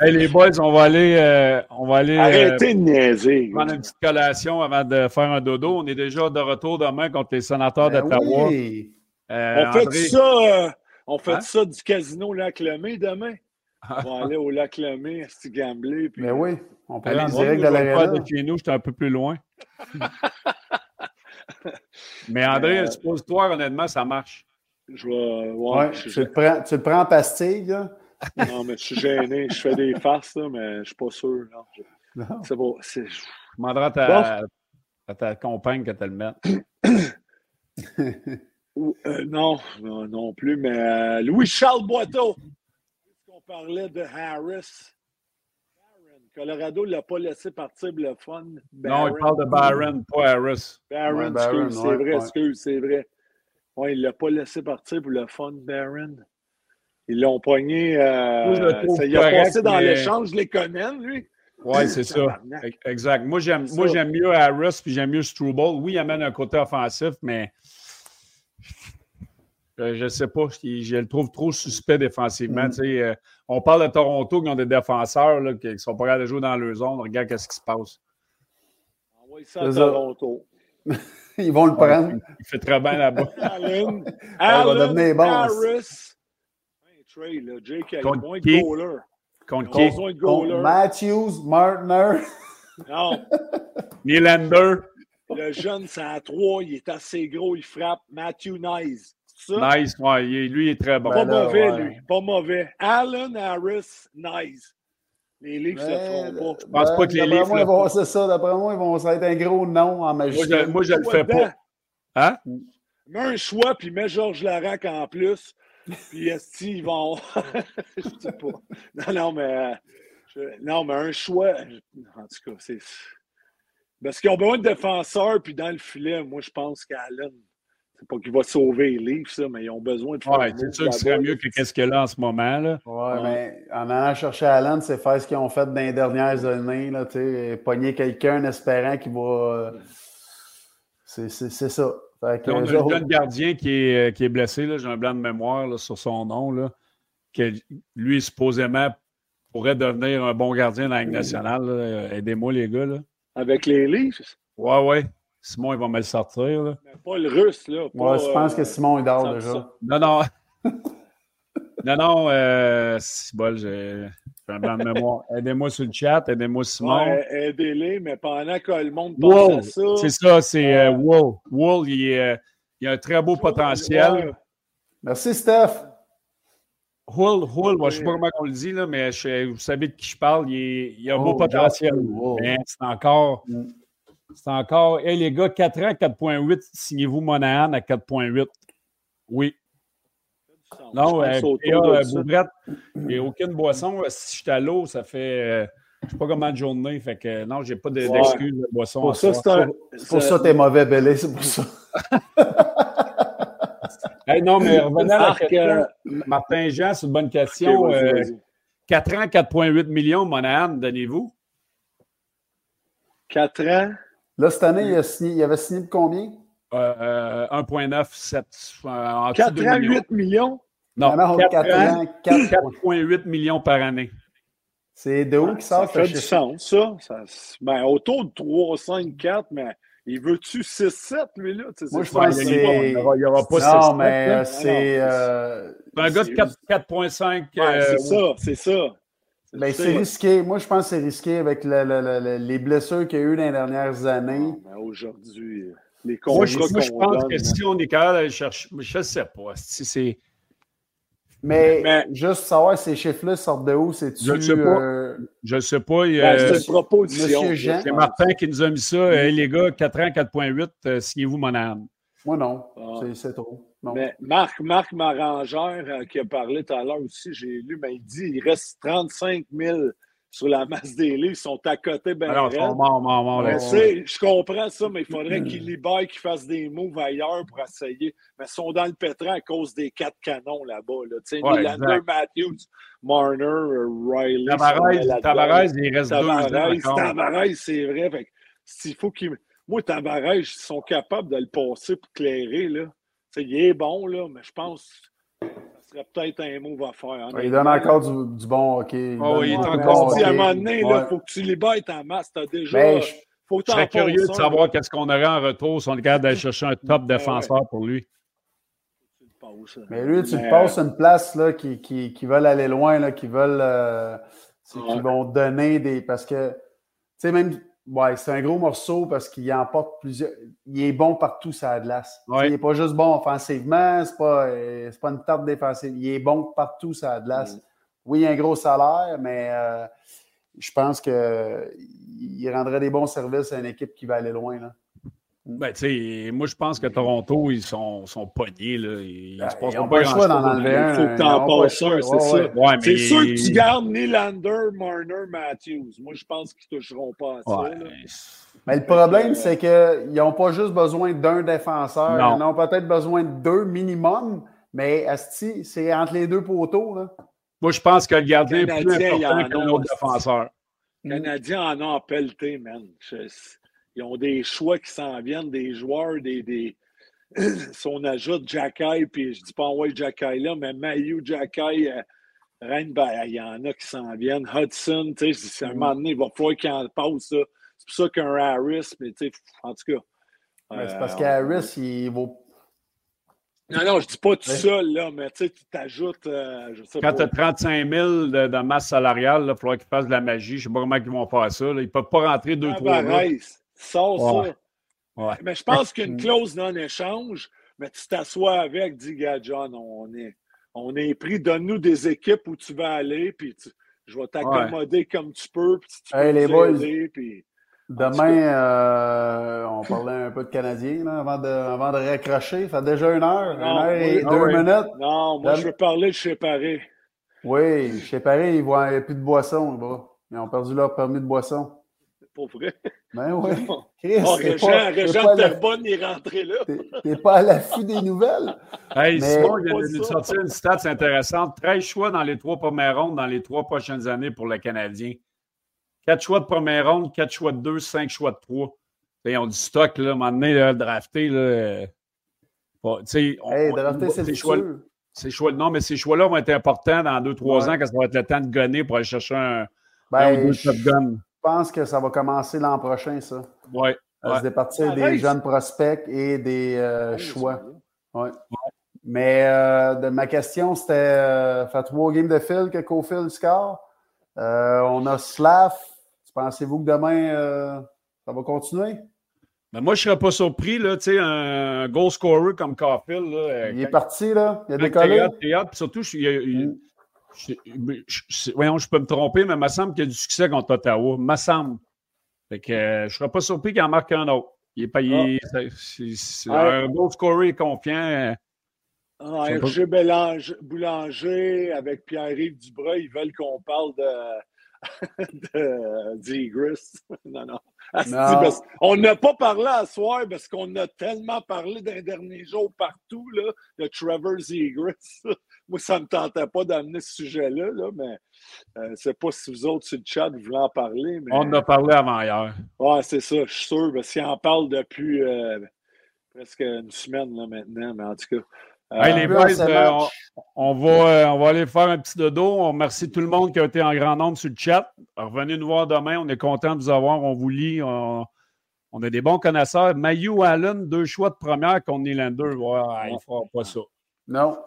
Hey, les boys, on va aller. Euh, on va aller Arrêtez de niaiser. Prendre une petite collation avant de faire un dodo. On est déjà de retour demain contre les sénateurs ben d'Ottawa. Oui. on fait ça. on fait hein? ça du casino Lac Lemay demain. On va aller au Lac Lemay, à gambler. Mais ben oui, on peut aller en direct de la de chez nous, j'étais un peu plus loin. Mais André, euh, suppose-toi, honnêtement, ça marche. Je vais. Ouais, tu, le prends, tu le prends en pastille, là? non, mais je suis gêné. Je fais des farces, là, mais je ne suis pas sûr. C'est bon. Je demanderai à ta, à ta compagne que tu le mettes. euh, non, non, non, plus, mais euh, Louis-Charles Boiteau. On parlait de Harris? Colorado ne l'a pas laissé partir le fun. Non, il parle de Byron, pas Harris. Baron, excuse, c'est vrai, excuse, c'est vrai. Oui, il ne l'a pas laissé partir pour le fun, Baron. Ils l'ont pogné. Euh, ça, il a passé dans l'échange, les connais, lui. Oui, c'est ça. Exact. Moi, j'aime, moi, j'aime mieux Harris puis j'aime mieux Struble. Oui, il amène un côté offensif, mais je ne sais pas. Je, le trouve trop suspect défensivement. Mm. Euh, on parle de Toronto qui ont des défenseurs là, qui ne sont pas capables de jouer dans leur zone. Regarde ce qui se passe. Envoie ça à Toronto. Ils vont le prendre. Il fait très bien là-bas. Allen, Allen Harris. Là. Jake a moins de goaler. Contre qui? Contre Matthews, Martner. Non. Nylander. Le jeune, c'est à 3. Il est assez gros. Il frappe. Matthew Nice. Nice, ouais, lui, il est très bon. Pas ben mauvais, lui. Pas mauvais. Allen Harris, nice. Les Leafs ne le feront pas. Je pense pas que les Leafs. Moi, c'est ça. D'après moi, ils vont, ça va être un gros nom en magie. Moi, je, ne le fais pas. Hein? Mets un choix, puis mets Georges Larac en plus. Puis est ils vont? je sais pas. Non, non, mais. Non, mais un choix. En tout cas, c'est. Parce qu'ils ont besoin de défenseurs, puis dans le filet, moi, je pense qu'Allen, c'est pas qu'il va sauver les livres, ça, mais ils ont besoin de faire. Oui, c'est sûr que ce serait mieux que qu'est-ce qu'il y a là en ce moment. Là. Oui, mais en allant chercher Allen, c'est faire ce qu'ils ont fait dans les dernières années, là, pogner quelqu'un en espérant qu'il va. C'est ça. Fait on a un jeune gardien qui est, euh, qui est blessé, j'ai un blanc de mémoire là, sur son nom, là, que lui, supposément, pourrait devenir un bon gardien dans la Ligue nationale. Aidez-moi, les gars. Là. Avec les Leafs? Oui, oui. Simon, il va me le sortir. Là. Mais pas le russe, là. Pas, je pense que euh, Simon est dehors déjà. Non, non. non, non, euh, bon, j'ai un blanc de mémoire. Aidez-moi sur le chat, aidez-moi Simon. Ouais, aidez-les, mais pendant que le monde pense à ça. C'est ça, c'est euh, Wool. Wool, il, euh, il, a un très beau potentiel. Merci, Steph. Hull, Hull, moi, je ne sais pas comment on le dit, là, mais vous savez de qui je parle, il, il a un beau oh, potentiel. Mais c'est encore. Mm. C'est encore. Hey, les gars, 4 ans, 4.8, signez-vous Monahan à 4.8. Oui. Non, euh, euh, Boubrette, il n'y a aucune boisson. Si je suis à l'eau, ça fait. Euh, je ne sais pas comment de journée. Fait que non, j'ai pas d'excuse de, boisson. Pour ça, c'est pour ça que tu es mauvais, Bélé, c'est pour ça. non, mais revenons à la question. Martin Jean, c'est une bonne question. 4 ans, 4,8 millions, Monahan, donnez-vous? 4 ans? Là, cette année, il, a signé, il avait signé de combien? Euh, 1,9, 7. 4,8 millions? Non, 4,8 millions par année. C'est de où qui sort ça? fait du sens, ça. ça ben, autour de 3, 5, 4, mais il veut-tu 6, 7, lui, là? Moi, je pense que c'est... Il n'y aura, pas 6, 7. Non, mais c'est... Euh... un gars de 4,5. Euh... c'est ça, c'est ça. Ben, c'est risqué. Moi, je pense que c'est risqué avec le, le, le, les blessures qu'il y a eu dans les dernières années. Aujourd'hui, les Moi, je, moi, je pense que si on est capable d'aller chercher, je ne sais pas. Si c'est. Mais, mais, juste savoir ces chiffres-là sortent de où, c'est-tu. Je ne sais pas. Euh... Je ne sais pas. Ben, c'est une proposition. C'est Martin qui nous a mis ça. Hey, les gars, 4 ans, 4,8, euh, signez-vous mon âme. Moi, non. Ah. C'est trop. Mais Marc, Marc Marangère, euh, qui a parlé tout à l'heure aussi, j'ai lu, mais il dit qu'il reste 35 000 sur la masse des livres, ils sont à côté ben Alors, ils Je comprends ça, mais il faudrait qu'ils libèrent, qu'ils fassent des moves ailleurs pour essayer. Mais ils sont dans le pétrin à cause des quatre canons là-bas. Là. Tu sais, ouais, Matthews, Marner, Riley. Tavares, il reste deux. Tavares, c'est vrai. Fait s'il faut qu'il... Moi, Tavares, ils sont capables de le passer pour clairer. Là il est bon, là, mais je pense que ce serait peut-être un move à faire. Hein, il donne encore du, du bon hockey. Oh, il est encore À un moment donné, il faut que tu libères ta masse. Tu as déjà. Ben, je, faut je serais curieux de savoir qu'est-ce qu'on aurait en retour si on capable d'aller chercher un top ben défenseur pour lui. Mais lui, tu le passes une place là, qui, qui, qui veulent aller loin, là, qui veulent. Euh, qui vont donner des. Parce que, tu sais, même Ouais, c'est un gros morceau parce qu'il emporte plusieurs. Il est bon partout sur la glace. Il n'est pas juste bon offensivement, c'est pas, euh, pas une tarte défensive. Il est bon partout sur la glace. Mm. Oui, il a un gros salaire, mais euh, je pense qu'il rendrait des bons services à une équipe qui va aller loin. Là. Ben, moi, je pense que Toronto, ils sont, sont pognés. Là. Ils ben, n'ont pas le choix d'en enlever un. Il faut que tu en passes un, c'est ça. Ouais, c'est sûr que tu gardes Nylander, Marner, Matthews. Moi, je pense qu'ils ne toucheront pas à ça. Mais le problème, c'est qu'ils n'ont pas juste besoin d'un défenseur. Ils ont peut-être besoin de deux minimum, mais Asti, c'est entre les deux poteaux. Là. Moi, je pense que le gardien est plus important que l'autre défenseur. Les Canadiens en ont pelleté, man. Ils ont des choix qui s'en viennent, des joueurs, des. des... si on ajoute Jacky, puis je dis pas ouais Jacky là, mais Mayu, Jacky, euh, ben, il y en a qui s'en viennent. Hudson, tu sais, à un moment donné, il va falloir qu'il en passe ça. C'est pour ça qu'un Harris, mais tu sais, en tout cas. c'est parce euh, qu'Harris, il vaut. Non, non, je dis pas tout seul, là, mais tu sais, tu t'ajoutes. Euh, Quand tu as 35 000 de, masse salariale, il va falloir qu'ils fassent de la magie. Je ne sais pas comment ils vont faire ça. Ils ne peuvent pas rentrer deux, trois mois. Sors ça. Mais je pense qu'une clause non-échange, mais tu t'assois avec, dis, gars, John, on est, on est pris, donne-nous des équipes où tu vas aller, puis je vais t'accommoder comme tu peux, puis tu hey, les boys. puis... Demain, euh, on parlait un peu de Canadiens avant, de, avant de raccrocher. Ça fait déjà une heure, une heure et deux minutes. Non, moi, je veux parler de chez Paris. Oui, chez Paris, ils n'y a plus de boissons là Ils ont perdu leur permis de boisson. Pour vrai? Ben oui. Chris, oh, Régent, Régent Terbonne est rentré là. T'es pas à l'affût des nouvelles. Hey, Mais... Simon, il a de sortir une stat intéressante. 13 choix dans les trois premières rondes dans les trois prochaines années pour le Canadien. 4 choix de première ronde, 4 choix de 2, 5 choix de 3. Ils ont du stock, là, à un moment donné, là, drafté. Là, euh, on, hey, drafté, c'est le choix. Ces choix, non, mais ces choix-là vont être importants dans 2-3 ans quand ça va être le temps de gonner pour aller chercher un, ben, un ou deux top gun. Je pense que ça va commencer l'an prochain, ça. Oui. À se départir des jeunes prospects et des euh, choix. Ouais. Mais euh, de ma question, c'était euh, faire trois games de fil que Cofield score. Euh, on a Slav. Pensez-vous que demain, ça va continuer? Ben moi, je ne serais pas surpris, là, tu sais, un goal scorer comme Caulfield. il est parti, là. Il a décollé. Théâtre, surtout, je, il, je, voyons, je peux me tromper, mais il me semble qu'il y a du succès contre Ottawa. Il me semble. Fait que euh, je ne serais pas surpris qu'il en marque un autre. Il est payé. Ah. C'est un beau scorer confiant. Ah, Hergé Bélanger, Boulanger avec Pierre-Yves Dubras, ils veulent qu'on parle de, de Digris. non, non. on n'a pas parlé à soir parce qu'on a tellement parlé d'un dernier jour partout là, de Trevor Zegras. Moi, ça ne me tentait pas d'amener ce sujet-là, là, mais je euh, ne sais pas si vous autres sur le chat vous voulez en parler. Mais... On en a parlé avant hier. Oui, c'est ça, je suis sûr. Parce qu'il en parle depuis euh, presque une semaine là, maintenant, mais en tout cas. Euh, les boys, on, va, on va aller faire un petit dodo. On remercie tout le monde qui a été en grand nombre sur le chat. Revenez nous voir demain. On est content de vous avoir. On vous lit. On, a des bons connaisseurs. Mayu Allen, deux choix de première contre Nylander. Ouais, il ne fera pas ça. Non,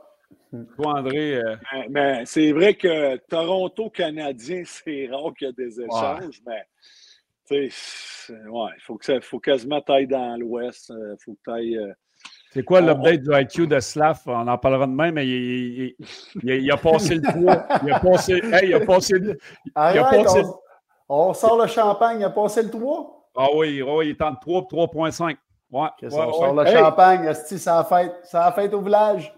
toi, André. Euh, mais, c'est vrai que Toronto-Canadien, c'est rare qu'il y ait des échanges, mais tu sais, ouais, il faut, que ça, faut quasiment taille dans l'Ouest. Il euh, faut que taille. Euh, c'est quoi l'update du IQ de Slav? On en parlera demain, mais il, il, a passé le 3. Il a passé. Hey, il a passé. Il a passé... On, sort le champagne, il a passé le 3. Ah oui, il est en 3 3.5. Ouais, ouais, on sort le champagne, ça a fait, ça a fait au village.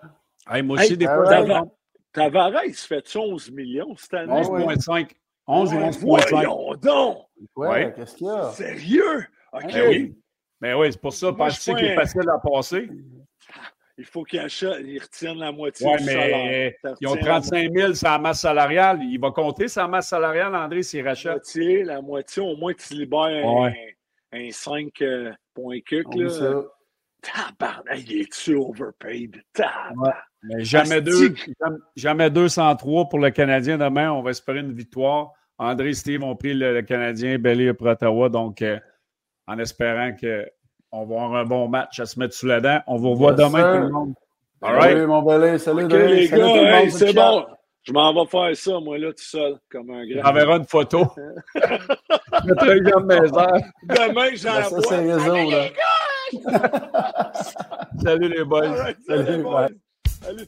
Hey, moi aussi, des fois, Tavares, fait 11 millions cette année. 11,5. 11 ou 11,5. donc! Ouais, qu'est-ce qu'il y a? Sérieux? OK. Ben oui. Mais ben oui, c'est pour ça, parce que qu'il est facile à passer. Il faut qu'il achète, il retienne la moitié ouais, du mais Ils ont 35 000 sur la masse salariale. Il va compter sa masse salariale, André, s'il rachète. La moitié, la moitié, au moins tu libères un, un 5 euh, points cuc. Là. Tabarnak, il est-tu overpaid? Tabarnak. Mais jamais, deux, jamais 203 pour le Canadien demain. On va espérer une victoire. André et Steve ont pris le, Canadien, Belly pour Ottawa. Donc, euh, en espérant qu'on va avoir un bon match à se mettre sous la dent. On vous revoit demain, tout le monde. All right. Salut, mon Belly. Salut, les gars. c'est bon. Je m'en vais faire ça, moi, là, tout seul, comme un grand. verra une photo. je mettrai une mes heures. Demain, j'envoie. Ça, c'est réseau, là. Salut, les boys. Salut, les boys. Salut.